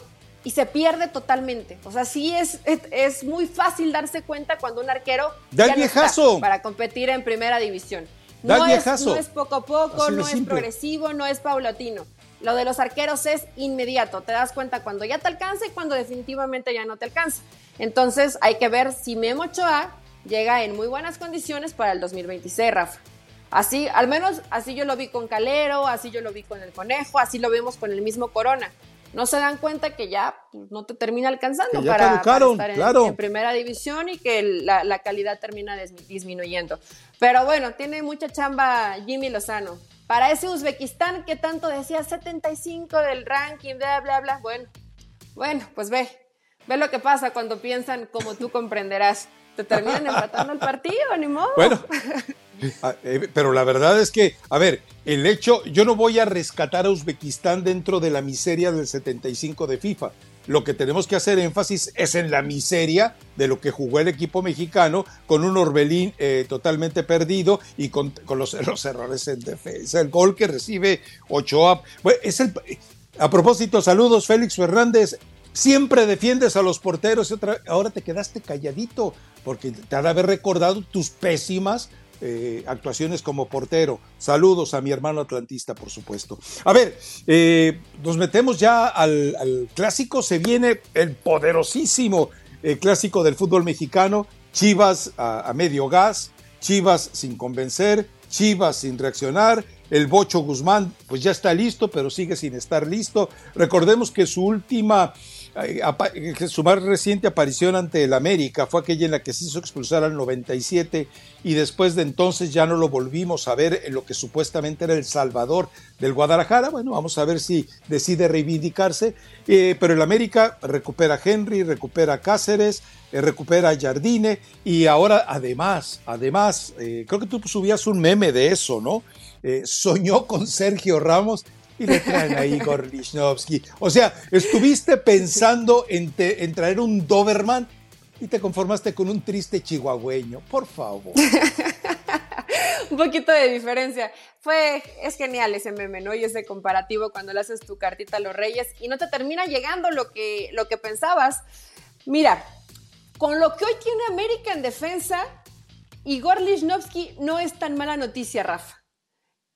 B: y se pierde totalmente. O sea, sí es, es, muy fácil darse cuenta cuando un arquero
A: da viejazo
B: para competir en primera división. No es, no es, poco a poco, no es progresivo, no es paulatino. Lo de los arqueros es inmediato. Te das cuenta cuando ya te alcanza y cuando definitivamente ya no te alcanza. Entonces hay que ver si Memo Ochoa llega en muy buenas condiciones para el 2026, Rafa. Así, al menos así yo lo vi con Calero, así yo lo vi con el Conejo, así lo vemos con el mismo Corona no se dan cuenta que ya pues, no te termina alcanzando para, estar en, primera división y que la, calidad termina disminuyendo. Pero bueno, tiene mucha chamba Jimmy Lozano. Para ese Uzbekistán que tanto decía 75 del ranking, bla, bla, bla. Bueno, bueno, pues ve, ve lo que pasa cuando piensan como tú comprenderás. Te terminan empatando el partido, ni modo.
A: Bueno, Ah, eh, pero la verdad es que, a ver, el hecho, yo no voy a rescatar a Uzbekistán dentro de la miseria del 75 de FIFA. Lo que tenemos que hacer énfasis es en la miseria de lo que jugó el equipo mexicano con un Orbelín eh, totalmente perdido y con, los, errores en defensa. El gol que recibe Ochoa. es el, a propósito, saludos Félix Fernández. Siempre defiendes a los porteros y ahora te quedaste calladito porque te ha haber recordado tus pésimas eh, actuaciones como portero. Saludos a mi hermano atlantista, por supuesto. A ver, eh, nos metemos ya al, clásico. Se viene el poderosísimo eh, clásico del fútbol mexicano. Chivas a, medio gas, Chivas sin convencer, Chivas sin reaccionar. El Bocho Guzmán, pues ya está listo, pero sigue sin estar listo. Recordemos que su última su más reciente aparición ante el América fue aquella en la que se hizo expulsar al 97 y después de entonces ya no lo volvimos a ver en lo que supuestamente era el Salvador del Guadalajara. Bueno, vamos a ver si decide reivindicarse, eh, pero el América recupera a Henry, recupera a Cáceres, eh, recupera a Jardine y ahora además, además, eh, creo que tú subías un meme de eso, ¿no? soñó con Sergio Ramos y le traen a Igor. O sea, estuviste pensando en, traer un Doberman y te conformaste con un triste chihuahueño. Por favor.
B: un poquito de diferencia. Fue, es genial ese meme, ¿no? Y ese comparativo cuando le haces tu cartita a los reyes y no te termina llegando lo que, lo que pensabas. Mira, con lo que hoy tiene América en defensa, Igor Lichnowsky no es tan mala noticia, Rafa.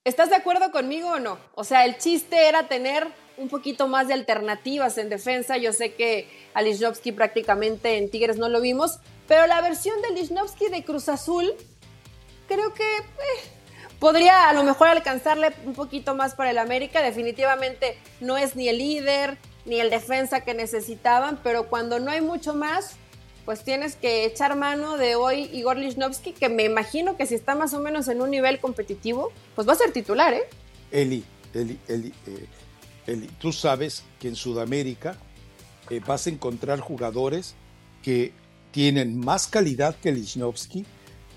B: ¿Estás de acuerdo conmigo o no? O sea, el chiste era tener un poquito más de alternativas en defensa. Yo sé que a Lichnowsky prácticamente en Tigres no lo vimos, pero la versión de Lichnowsky de Cruz Azul creo que eh, podría a lo mejor alcanzarle un poquito más para el América. Definitivamente no es ni el líder ni el defensa que necesitaban, pero cuando no hay mucho más, pues tienes que echar mano de hoy Igor Lichnowsky, que me imagino que si está más o menos en un nivel competitivo, pues va a ser titular, ¿eh?
A: Eli, Eli, Eli. Eh, tú sabes que en Sudamérica eh, vas a encontrar jugadores que tienen más calidad que Lichnowsky,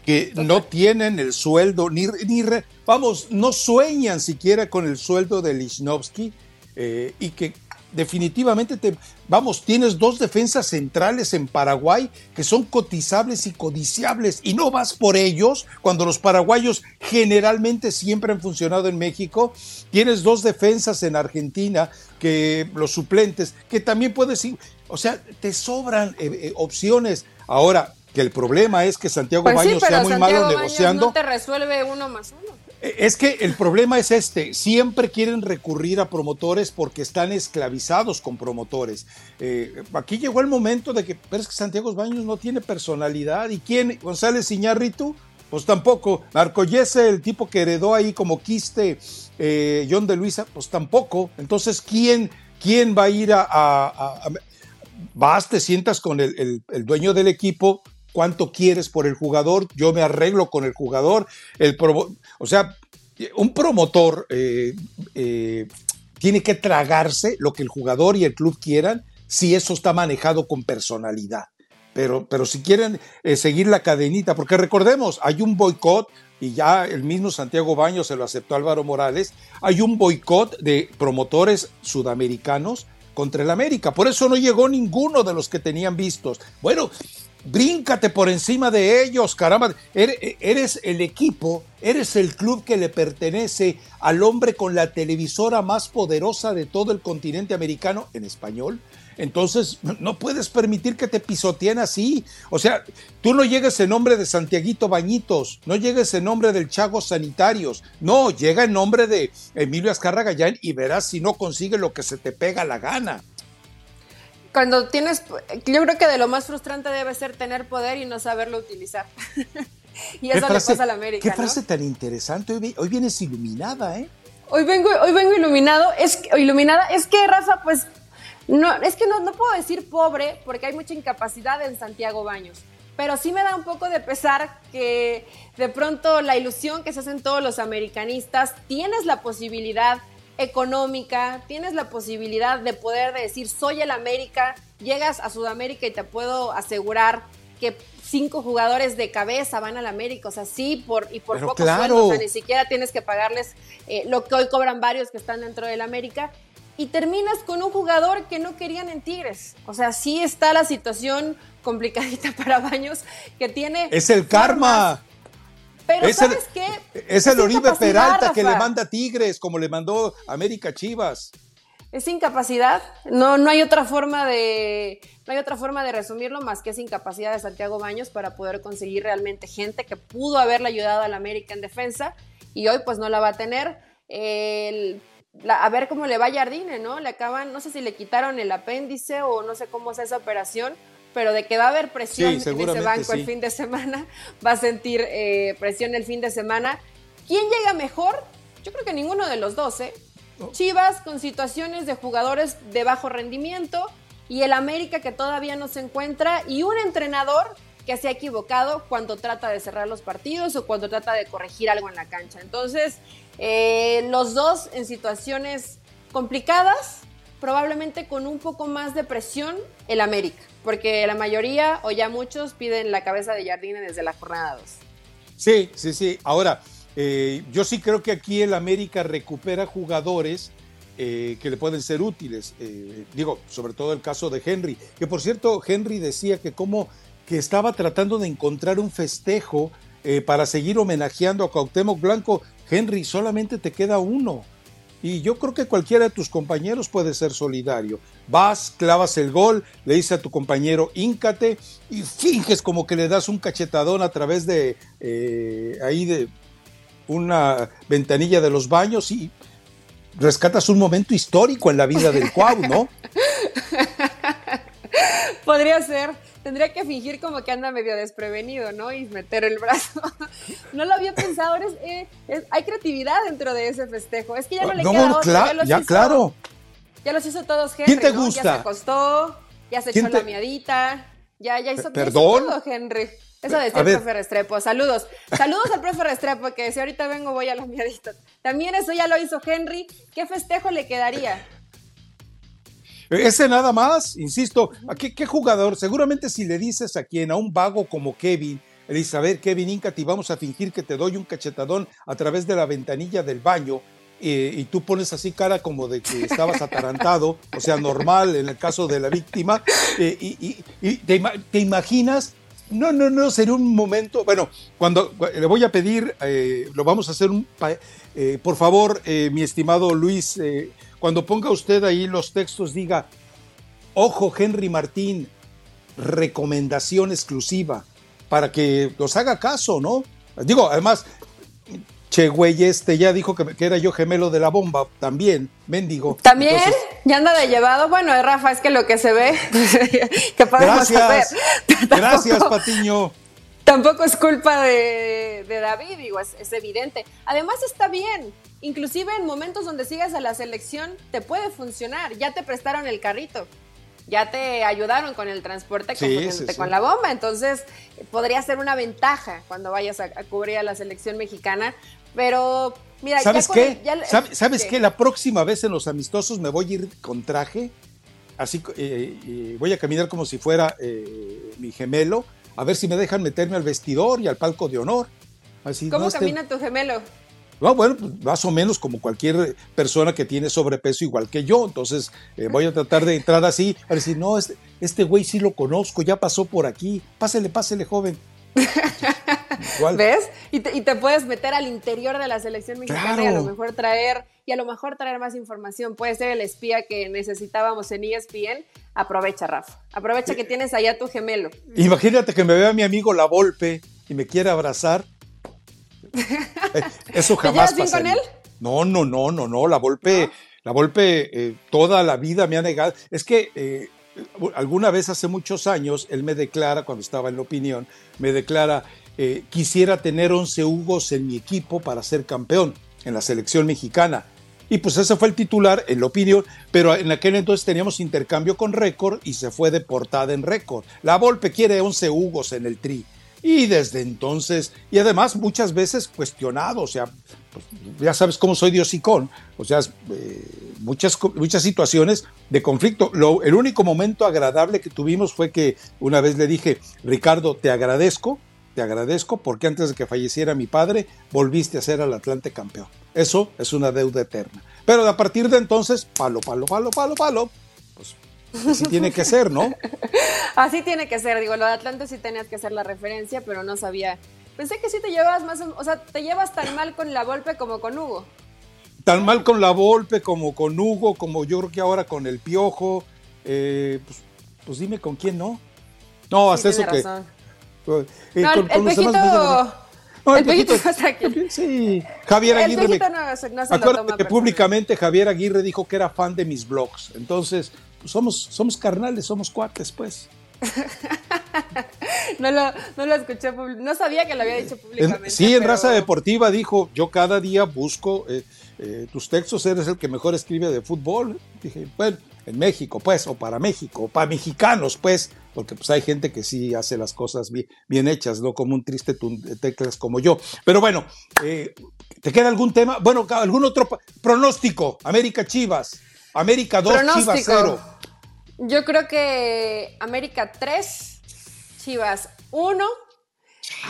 A: que no tienen el sueldo, ni, ni vamos, no sueñan siquiera con el sueldo de Lichnowsky eh, y que definitivamente te, vamos, tienes dos defensas centrales en Paraguay que son cotizables y codiciables y no vas por ellos cuando los paraguayos generalmente siempre han funcionado en México. Tienes dos defensas en Argentina que los suplentes que también puedes ir, o sea, te sobran eh, eh, opciones. Ahora, que el problema es que Santiago pues Baños sea muy malo negociando.
B: No te resuelve uno más uno.
A: Es que el problema es este, siempre quieren recurrir a promotores porque están esclavizados con promotores. Eh, aquí llegó el momento de que, pero es que Santiago Baños no tiene personalidad. ¿Y quién? ¿González Iñárritu? Pues tampoco. Marco Yese, el tipo que heredó ahí como quiste eh, John de Luisa, pues tampoco. Entonces, ¿quién, quién va a ir a... vas, te sientas con el dueño del equipo, cuánto quieres por el jugador, yo me arreglo con el jugador. El o sea, un promotor eh, eh, tiene que tragarse lo que el jugador y el club quieran si eso está manejado con personalidad. Pero, pero si quieren eh, seguir la cadenita, porque recordemos, hay un boicot, y ya el mismo Santiago Baños se lo aceptó Álvaro Morales, hay un boicot de promotores sudamericanos contra el América. Por eso no llegó ninguno de los que tenían vistos. Bueno, bríncate por encima de ellos, caramba. Eres el equipo, eres el club que le pertenece al hombre con la televisora más poderosa de todo el continente americano en español. Entonces, no puedes permitir que te pisoteen así. O sea, tú no llegues en nombre de Santiaguito Bañitos, no llegues en nombre del Chago Sanitarios, no, llega en nombre de Emilio Azcarra Gallán y verás si no consigue lo que se te pega la gana
B: cuando tienes, yo creo que de lo más frustrante debe ser tener poder y no saberlo utilizar. y eso le pasa a la América.
A: Qué frase tan interesante. Hoy, vienes iluminada, ¿eh?
B: Hoy vengo, hoy vengo iluminado, es iluminada. Es que Rafa, pues, no, es que no, no puedo decir pobre, porque hay mucha incapacidad en Santiago Baños. Pero sí me da un poco de pesar que de pronto la ilusión que se hacen todos los americanistas, tienes la posibilidad económica, tienes la posibilidad de poder decir, soy el América, llegas a Sudamérica y te puedo asegurar que cinco jugadores de cabeza van al América, o sea, sí, por, y por poco sueldo, o sea, ni siquiera tienes que pagarles eh, lo que hoy cobran varios que están dentro del América, y terminas con un jugador que no querían en Tigres. O sea, sí está la situación complicadita para Baños, que tiene...
A: Es el karma.
B: Pero ¿sabes qué?
A: Es el Oribe Peralta que le manda Tigres, como le mandó América Chivas.
B: Es incapacidad. No, no hay otra forma de. No hay otra forma de resumirlo más que es incapacidad de Santiago Baños para poder conseguir realmente gente que pudo haberle ayudado al América en defensa y hoy pues no la va a tener. a ver cómo le va a Jardine, ¿no? Le acaban, no sé si le quitaron el apéndice o no sé cómo es esa operación, pero de que va a haber presión en ese banco el fin de semana, va a sentir eh, presión el fin de semana. ¿Quién llega mejor? Yo creo que ninguno de los dos, ¿eh? Chivas con situaciones de jugadores de bajo rendimiento y el América que todavía no se encuentra y un entrenador que se ha equivocado cuando trata de cerrar los partidos o cuando trata de corregir algo en la cancha. Entonces, eh, los dos en situaciones complicadas, probablemente con un poco más de presión el América porque la mayoría o ya muchos piden la cabeza de Jardine desde la jornada 2.
A: Sí, sí, sí. Ahora, eh, yo sí creo que aquí el América recupera jugadores eh, que le pueden ser útiles. Eh, digo, sobre todo el caso de Henry, que por cierto, Henry decía que como que estaba tratando de encontrar un festejo para seguir homenajeando a Cuauhtémoc Blanco. Henry, solamente te queda uno. Y yo creo que cualquiera de tus compañeros puede ser solidario. Vas, clavas el gol, le dices a tu compañero, íncate y finges como que le das un cachetadón a través de eh, ahí de una ventanilla de los baños y rescatas un momento histórico en la vida del Cuau, ¿no?
B: Podría ser tendría que fingir como que anda medio desprevenido, ¿no? Y meter el brazo. no lo había pensado, eh, hay creatividad dentro de ese festejo. Es que ya no le queda otro,
A: ya, ya claro.
B: Ya los hizo todos Henry,
A: ¿Quién te gusta?
B: Ya se acostó, ya se echó la miadita, ya, ya hizo,
A: ¿Perdón?
B: todo, Henry. Eso decía el profe Restrepo. Saludos. Saludos al profe Restrepo, que si ahorita vengo voy a la miadita. También eso ya lo hizo Henry. ¿Qué festejo le quedaría?
A: Ese nada más, insisto, ¿a qué, qué, jugador? Seguramente si le dices a quien, a un vago como Kevin, le dices, a ver, Kevin Incati, vamos a fingir que te doy un cachetadón a través de la ventanilla del baño, eh, y tú pones así cara como de que estabas atarantado, o sea, normal en el caso de la víctima, eh, y, te, imaginas, no, no, no, sería un momento, bueno, cuando le voy a pedir, eh, lo vamos a hacer un, por favor, mi estimado Luis, cuando ponga usted ahí los textos, diga, ojo Henry Martín, recomendación exclusiva, para que los haga caso, ¿no? Digo, además, Che, güey, este ya dijo que, era yo gemelo de la bomba, también, mendigo.
B: ¿También? ¿Ya anda de llevado? Bueno, Rafa, es que lo que se ve, que podemos
A: gracias, Gracias, Patiño.
B: Tampoco es culpa de, David, digo, es, es, evidente. Además está bien, inclusive en momentos donde sigas a la selección te puede funcionar, ya te prestaron el carrito. Ya te ayudaron con el transporte con, la bomba, entonces podría ser una ventaja cuando vayas a, cubrir a la selección mexicana, pero mira,
A: ¿sabes qué? ¿Sabes, qué? La próxima vez en los amistosos me voy a ir con traje, así eh, voy a caminar como si fuera eh, mi gemelo, a ver si me dejan meterme al vestidor y al palco de honor.
B: Así, ¿Cómo este camina tu gemelo?
A: bueno, pues, más o menos como cualquier persona que tiene sobrepeso igual que yo. Entonces eh, voy a tratar de entrar así, a decir, no, este, este güey sí lo conozco, ya pasó por aquí. Pásele, pásele, joven.
B: ¿Ves? Y te, puedes meter al interior de la selección mexicana y a lo mejor traer, y a lo mejor traer más información. Puede ser el espía que necesitábamos en ESPN. Aprovecha, Rafa. Aprovecha que tienes allá tu gemelo.
A: Imagínate que me vea mi amigo La Volpe y me quiera abrazar eh, eso jamás
B: ¿Te con él?
A: No, no, no, no, no. La Volpe, la Volpe eh, toda la vida me ha negado. Es que eh, alguna vez hace muchos años él me declara, cuando estaba en la opinión, me declara, quisiera tener 11 Hugos en mi equipo para ser campeón en la selección mexicana. Y pues ese fue el titular en la opinión, pero en aquel entonces teníamos intercambio con récord y se fue deportada en récord. La Volpe quiere 11 Hugos en el tri. Y desde entonces, y además muchas veces cuestionado, o sea, pues, ya sabes cómo soy diosicón, o sea, eh, muchas, muchas situaciones de conflicto. Lo, el único momento agradable que tuvimos fue que una vez le dije, Ricardo, te agradezco, te agradezco porque antes de que falleciera mi padre, volviste a ser al Atlante campeón. Eso es una deuda eterna. Pero a partir de entonces, palo, palo, palo, palo, palo, pues Así tiene que ser, ¿no?
B: Así tiene que ser. Digo, lo de Atlante sí tenías que hacer la referencia, pero no sabía. Pensé que sí te llevabas más, o sea, te llevas tan mal con la Volpe como con Hugo.
A: Tan mal con la Volpe como con Hugo, como yo creo que ahora con el Piojo. Eh, pues, pues, dime con quién no. No, haz eso que.
B: Eh, no, el, el pejito, no, el, pejito, está aquí.
A: Sí, Javier Aguirre. El no, lo toma que públicamente Javier Aguirre dijo que era fan de mis blogs. Entonces, somos, somos carnales, somos cuates, pues.
B: no, lo, no lo escuché, no sabía que lo había dicho públicamente.
A: sí, en Raza Deportiva dijo, yo cada día busco eh, eh, tus textos, eres el que mejor escribe de fútbol. Dije, bueno, en México, pues, o para México, o para mexicanos, pues, porque pues hay gente que sí hace las cosas bien, hechas, no como un triste teclas como yo. Pero bueno, eh, ¿te queda algún tema? Bueno, algún otro pronóstico, América Chivas. América 2, Chivas 0.
B: Yo creo que América 3, Chivas 1.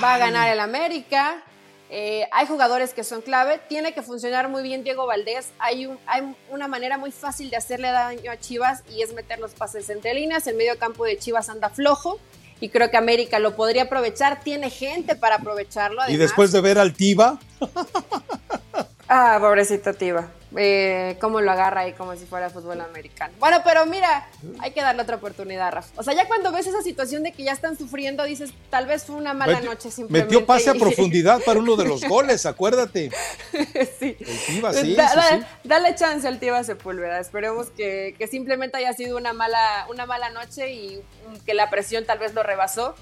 B: Va a ganar el América. Eh, hay jugadores que son clave. Tiene que funcionar muy bien Diego Valdés. Hay, hay, una manera muy fácil de hacerle daño a Chivas y es meter los pases entre líneas. El medio campo de Chivas anda flojo y creo que América lo podría aprovechar. Tiene gente para aprovecharlo.
A: Y después de ver al Tiva.
B: Ah, pobrecito Tiva. Eh, cómo lo agarra ahí como si fuera fútbol americano. Bueno, pero mira, hay que darle otra oportunidad, Rafa. O sea, ya cuando ves esa situación de que ya están sufriendo, dices, tal vez fue una mala noche simplemente.
A: Metió pase a profundidad para uno de los goles, acuérdate.
B: sí. El Tiva, sí, sí, Dale chance al Tiva Sepúlveda. Esperemos que, que, simplemente haya sido una mala, una mala noche y que la presión tal vez lo rebasó.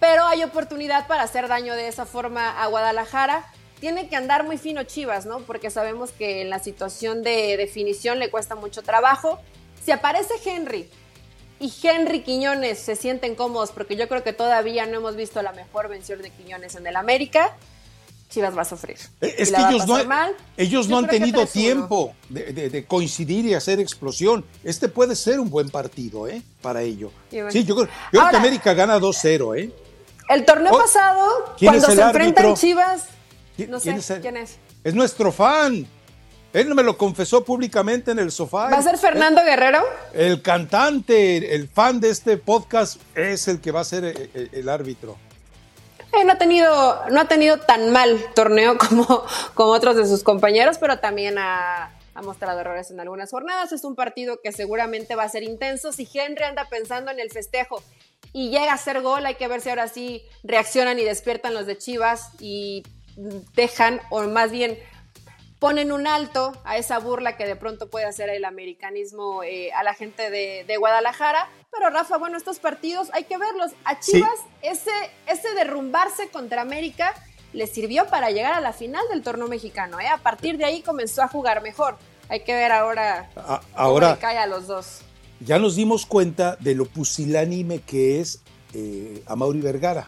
B: Pero hay oportunidad para hacer daño de esa forma a Guadalajara tiene que andar muy fino Chivas, ¿no? Porque sabemos que en la situación de definición le cuesta mucho trabajo. Si aparece Henry y Henry Quiñones se sienten cómodos, porque yo creo que todavía no hemos visto la mejor vención de Quiñones en el América, Chivas va a sufrir.
A: Eh, es que ellos no, ellos no han tenido tiempo de, coincidir y hacer explosión. Este puede ser un buen partido, ¿eh? Para ello. Sí, yo creo, que América gana 2-0, ¿eh?
B: El torneo oh, pasado, cuando se enfrentan Chivas, no sé quién es.
A: Es nuestro fan. Él me lo confesó públicamente en el sofá.
B: ¿Va a ser Fernando Guerrero?
A: El cantante, el fan de este podcast, es el que va a ser el, árbitro.
B: Eh, no, ha tenido, no ha tenido tan mal torneo como, como otros de sus compañeros, pero también ha, ha mostrado errores en algunas jornadas. Es un partido que seguramente va a ser intenso. Si Henry anda pensando en el festejo y llega a ser gol, hay que ver si ahora sí reaccionan y despiertan los de Chivas y dejan, o más bien ponen un alto a esa burla que de pronto puede hacer el americanismo eh, a la gente de, Guadalajara. Pero Rafa, bueno, estos partidos hay que verlos. A Chivas ese, ese derrumbarse contra América le sirvió para llegar a la final del torneo mexicano. ¿eh? A partir de ahí comenzó a jugar mejor. Hay que ver ahora,
A: ahora cómo
B: cae a los dos.
A: Ya nos dimos cuenta de lo pusilánime que es eh, a Mauri Vergara.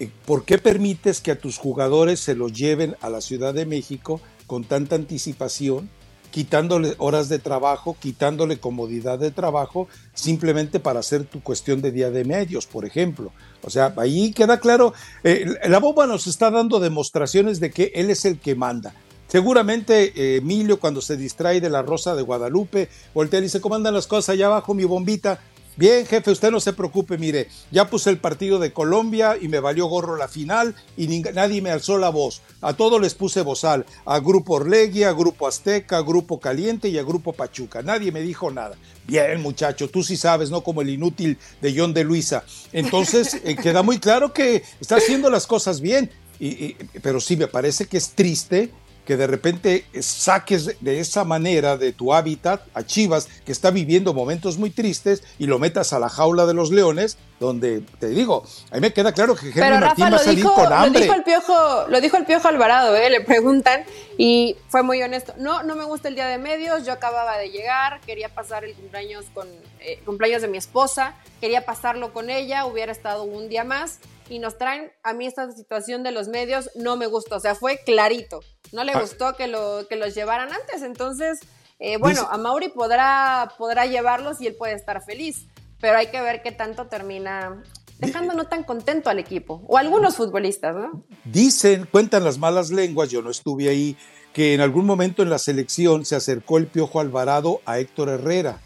A: Eh, ¿Por qué permites que a tus jugadores se los lleven a la Ciudad de México con tanta anticipación, quitándole horas de trabajo, quitándole comodidad de trabajo, simplemente para hacer tu cuestión de día de medios, por ejemplo? O sea, ahí queda claro, eh, la bomba nos está dando demostraciones de que él es el que manda. Seguramente eh, Emilio cuando se distrae de la Rosa de Guadalupe, voltea y dice, ¿cómo andan las cosas allá abajo, mi bombita? Bien, jefe, usted no se preocupe, mire, ya puse el partido de Colombia y me valió gorro la final y nadie me alzó la voz. A todos les puse bozal, a Grupo Orleguia, a Grupo Azteca, a Grupo Caliente y a Grupo Pachuca. Nadie me dijo nada. Bien, muchacho, tú sí sabes, no como el inútil de John de Luisa. Entonces, eh, queda muy claro que está haciendo las cosas bien. y, pero sí, me parece que es triste que de repente saques de esa manera de tu hábitat a Chivas, que está viviendo momentos muy tristes, y lo metas a la jaula de los leones, donde te digo, a mí me queda claro que Henry Martín va a salir con hambre.
B: Lo dijo el piojo, lo dijo el piojo Alvarado, ¿eh? le preguntan, y fue muy honesto. No, no me gusta el día de medios, yo acababa de llegar, quería pasar el cumpleaños con eh, cumpleaños de mi esposa, quería pasarlo con ella, hubiera estado un día más y nos traen a mí esta situación de los medios no me gustó, o sea, fue clarito. No le ah. gustó que, lo, que los llevaran antes, entonces, eh, bueno, a Mauri podrá, podrá llevarlos y él puede estar feliz, pero hay que ver qué tanto termina dejando no tan contento al equipo, o algunos futbolistas, ¿no?
A: Dicen, cuentan las malas lenguas, yo no estuve ahí, que en algún momento en la selección se acercó el Piojo Alvarado a Héctor Herrera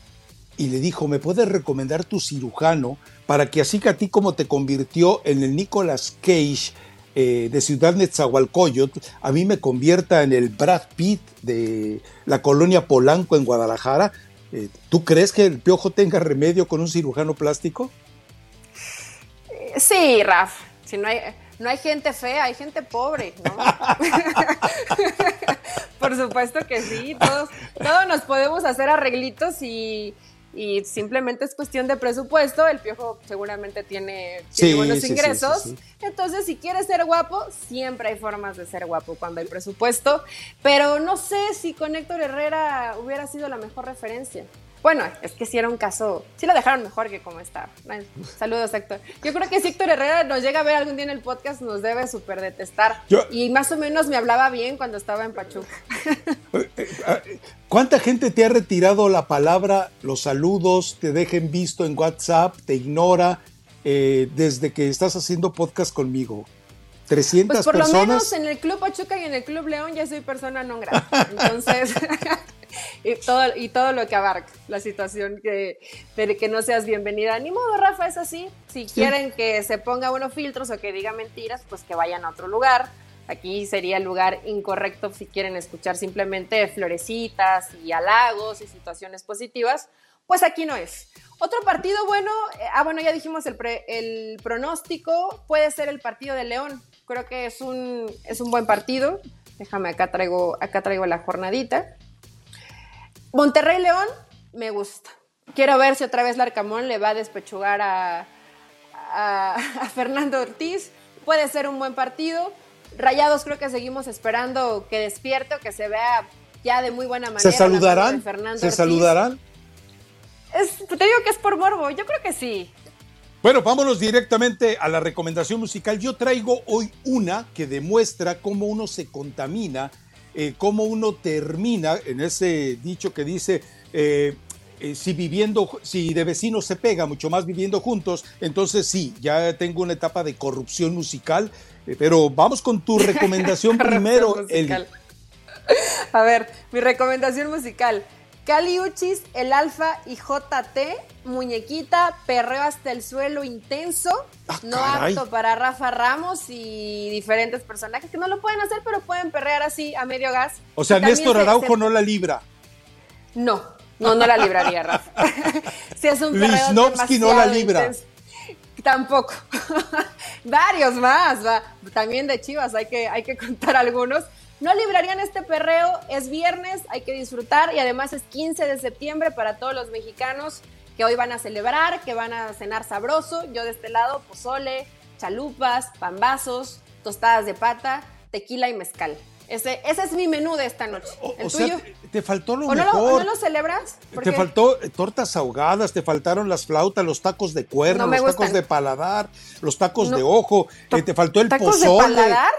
A: y le dijo, ¿me puedes recomendar tu cirujano para que así que a ti como te convirtió en el Nicolas Cage eh, de Ciudad Netzahualcoyot, a mí me convierta en el Brad Pitt de la colonia Polanco en Guadalajara? Eh, ¿Tú crees que el piojo tenga remedio con un cirujano plástico?
B: Sí, Raf. Si no hay, no hay gente fea, hay gente pobre, ¿no? Por supuesto que sí, todos, todos nos podemos hacer arreglitos y, y simplemente es cuestión de presupuesto. El piojo seguramente tiene, buenos ingresos. Entonces, si quieres ser guapo, siempre hay formas de ser guapo cuando hay presupuesto. Pero no sé si con Héctor Herrera hubiera sido la mejor referencia. Bueno, es que si era un caso, sí lo dejaron mejor que como está. Saludos, Héctor. Yo creo que si Héctor Herrera nos llega a ver algún día en el podcast, nos debe súper detestar. y más o menos me hablaba bien cuando estaba en Pachuca.
A: Eh, eh, ah, ¿Cuánta gente te ha retirado la palabra, los saludos, te dejen visto en WhatsApp, te ignora eh, desde que estás haciendo podcast conmigo? 300
B: pues por
A: lo
B: menos en el Club Pachuca y en el Club León ya soy persona no grata. Entonces, y, todo, y todo lo que abarca la situación que, de que no seas bienvenida. Ni modo, Rafa, es así. Si quieren que se ponga unos filtros o que diga mentiras, pues que vayan a otro lugar. Aquí sería el lugar incorrecto si quieren escuchar simplemente florecitas y halagos y situaciones positivas. Pues aquí no es. Otro partido bueno, eh, ah bueno, ya dijimos el, el pronóstico, puede ser el partido de León. Creo que es un, es un buen partido. Déjame, acá traigo, acá traigo la jornadita. Monterrey León, me gusta. Quiero ver si otra vez Larcamón le va a despechugar a, a, Fernando Ortiz. Puede ser un buen partido. Rayados creo que seguimos esperando que despierte o que se vea ya de muy buena manera.
A: ¿Se saludarán? ¿Se saludarán?
B: te digo que es por morbo, yo creo que sí.
A: Bueno, vámonos directamente a la recomendación musical. Yo traigo hoy una que demuestra cómo uno se contamina, eh, cómo uno termina en ese dicho que dice, eh, eh, si viviendo, si de vecinos se pega, mucho más viviendo juntos, entonces sí, ya tengo una etapa de corrupción musical, pero vamos con tu recomendación primero.
B: A ver, mi recomendación musical. Caliuchis, El Alfa y JT, Muñequita, Perreo hasta el suelo intenso, ah, no apto para Rafa Ramos y diferentes personajes que no lo pueden hacer, pero pueden perrear así a medio gas.
A: O sea, Néstor Araujo no la libra.
B: No, no, no la libraría, Rafa.
A: si es un no la libra.
B: Tampoco. Varios más, va. También de Chivas, hay que, hay que contar algunos. No librarían este perreo, es viernes, hay que disfrutar y además es 15 de septiembre para todos los mexicanos que hoy van a celebrar, que van a cenar sabroso. Yo de este lado, pozole, chalupas, pambazos, tostadas de pata, tequila y mezcal. Ese, ese es mi menú de esta noche.
A: ¿El tuyo? te, faltó lo
B: ¿O
A: mejor.
B: No lo, ¿No lo celebras?
A: Te faltó eh, tortas ahogadas, te faltaron las flautas, los tacos de cuerno, los tacos de paladar, los tacos de ojo, eh, te faltó el ¿Tacos pozole. de paladar?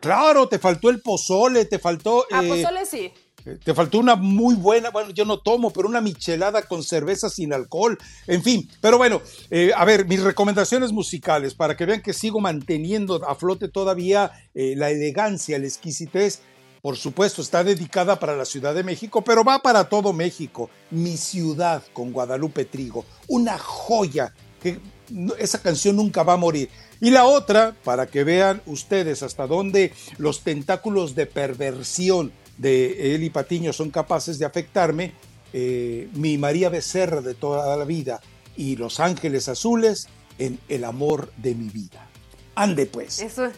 A: claro, te faltó el pozole, te faltó.
B: Ah, eh, pozole sí.
A: Eh, te faltó una muy buena, bueno, yo no tomo, pero una michelada con cerveza sin alcohol, en fin. Pero bueno, eh, a ver, mis recomendaciones musicales para que vean que sigo manteniendo a flote todavía la elegancia, la exquisitez. Por supuesto, está dedicada para la Ciudad de México, pero va para todo México. Mi ciudad con Guadalupe Trigo, una joya que esa canción nunca va a morir. Y la otra, para que vean ustedes hasta dónde los tentáculos de perversión de Eli Patiño son capaces de afectarme, eh, mi María Becerra de toda la vida y Los Ángeles Azules en El amor de mi vida. Ande pues.
B: Eso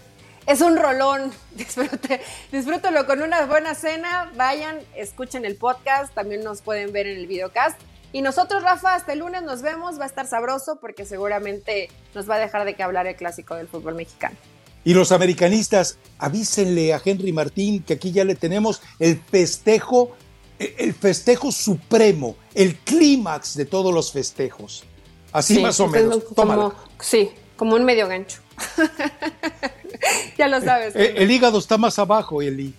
B: es un rolón. Disfrute, disfrútalo con una buena cena. Vayan, escuchen el podcast. También nos pueden ver en el videocast. Y nosotros, Rafa, hasta el lunes nos vemos, va a estar sabroso porque seguramente nos va a dejar de que hablar el clásico del fútbol mexicano.
A: Y los americanistas, avísenle a Henry Martín que aquí ya le tenemos el festejo, el festejo supremo, el clímax de todos los festejos. Así más o menos.
B: Como, sí, como un medio gancho. ya lo sabes.
A: El, el, hígado está más abajo, Eli.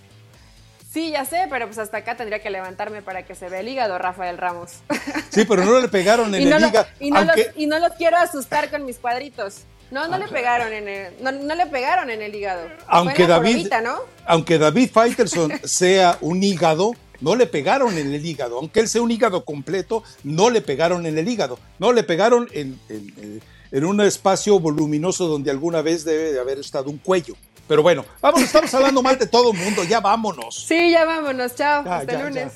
B: Sí, ya sé, pero pues hasta acá tendría que levantarme para que se vea el hígado, Rafael Ramos.
A: Sí, pero no le pegaron en el hígado.
B: Y no, los, y no los quiero asustar con mis cuadritos. No, no le pegaron en el, no, le pegaron en el hígado.
A: Aunque David, ¿no? aunque David Faitelson sea un hígado, no le pegaron en el hígado. Aunque él sea un hígado completo, no le pegaron en el hígado. No le pegaron en, en un espacio voluminoso donde alguna vez debe de haber estado un cuello. Pero bueno, vamos, estamos hablando mal de todo el mundo, ya vámonos.
B: Sí, ya vámonos, chao, hasta lunes.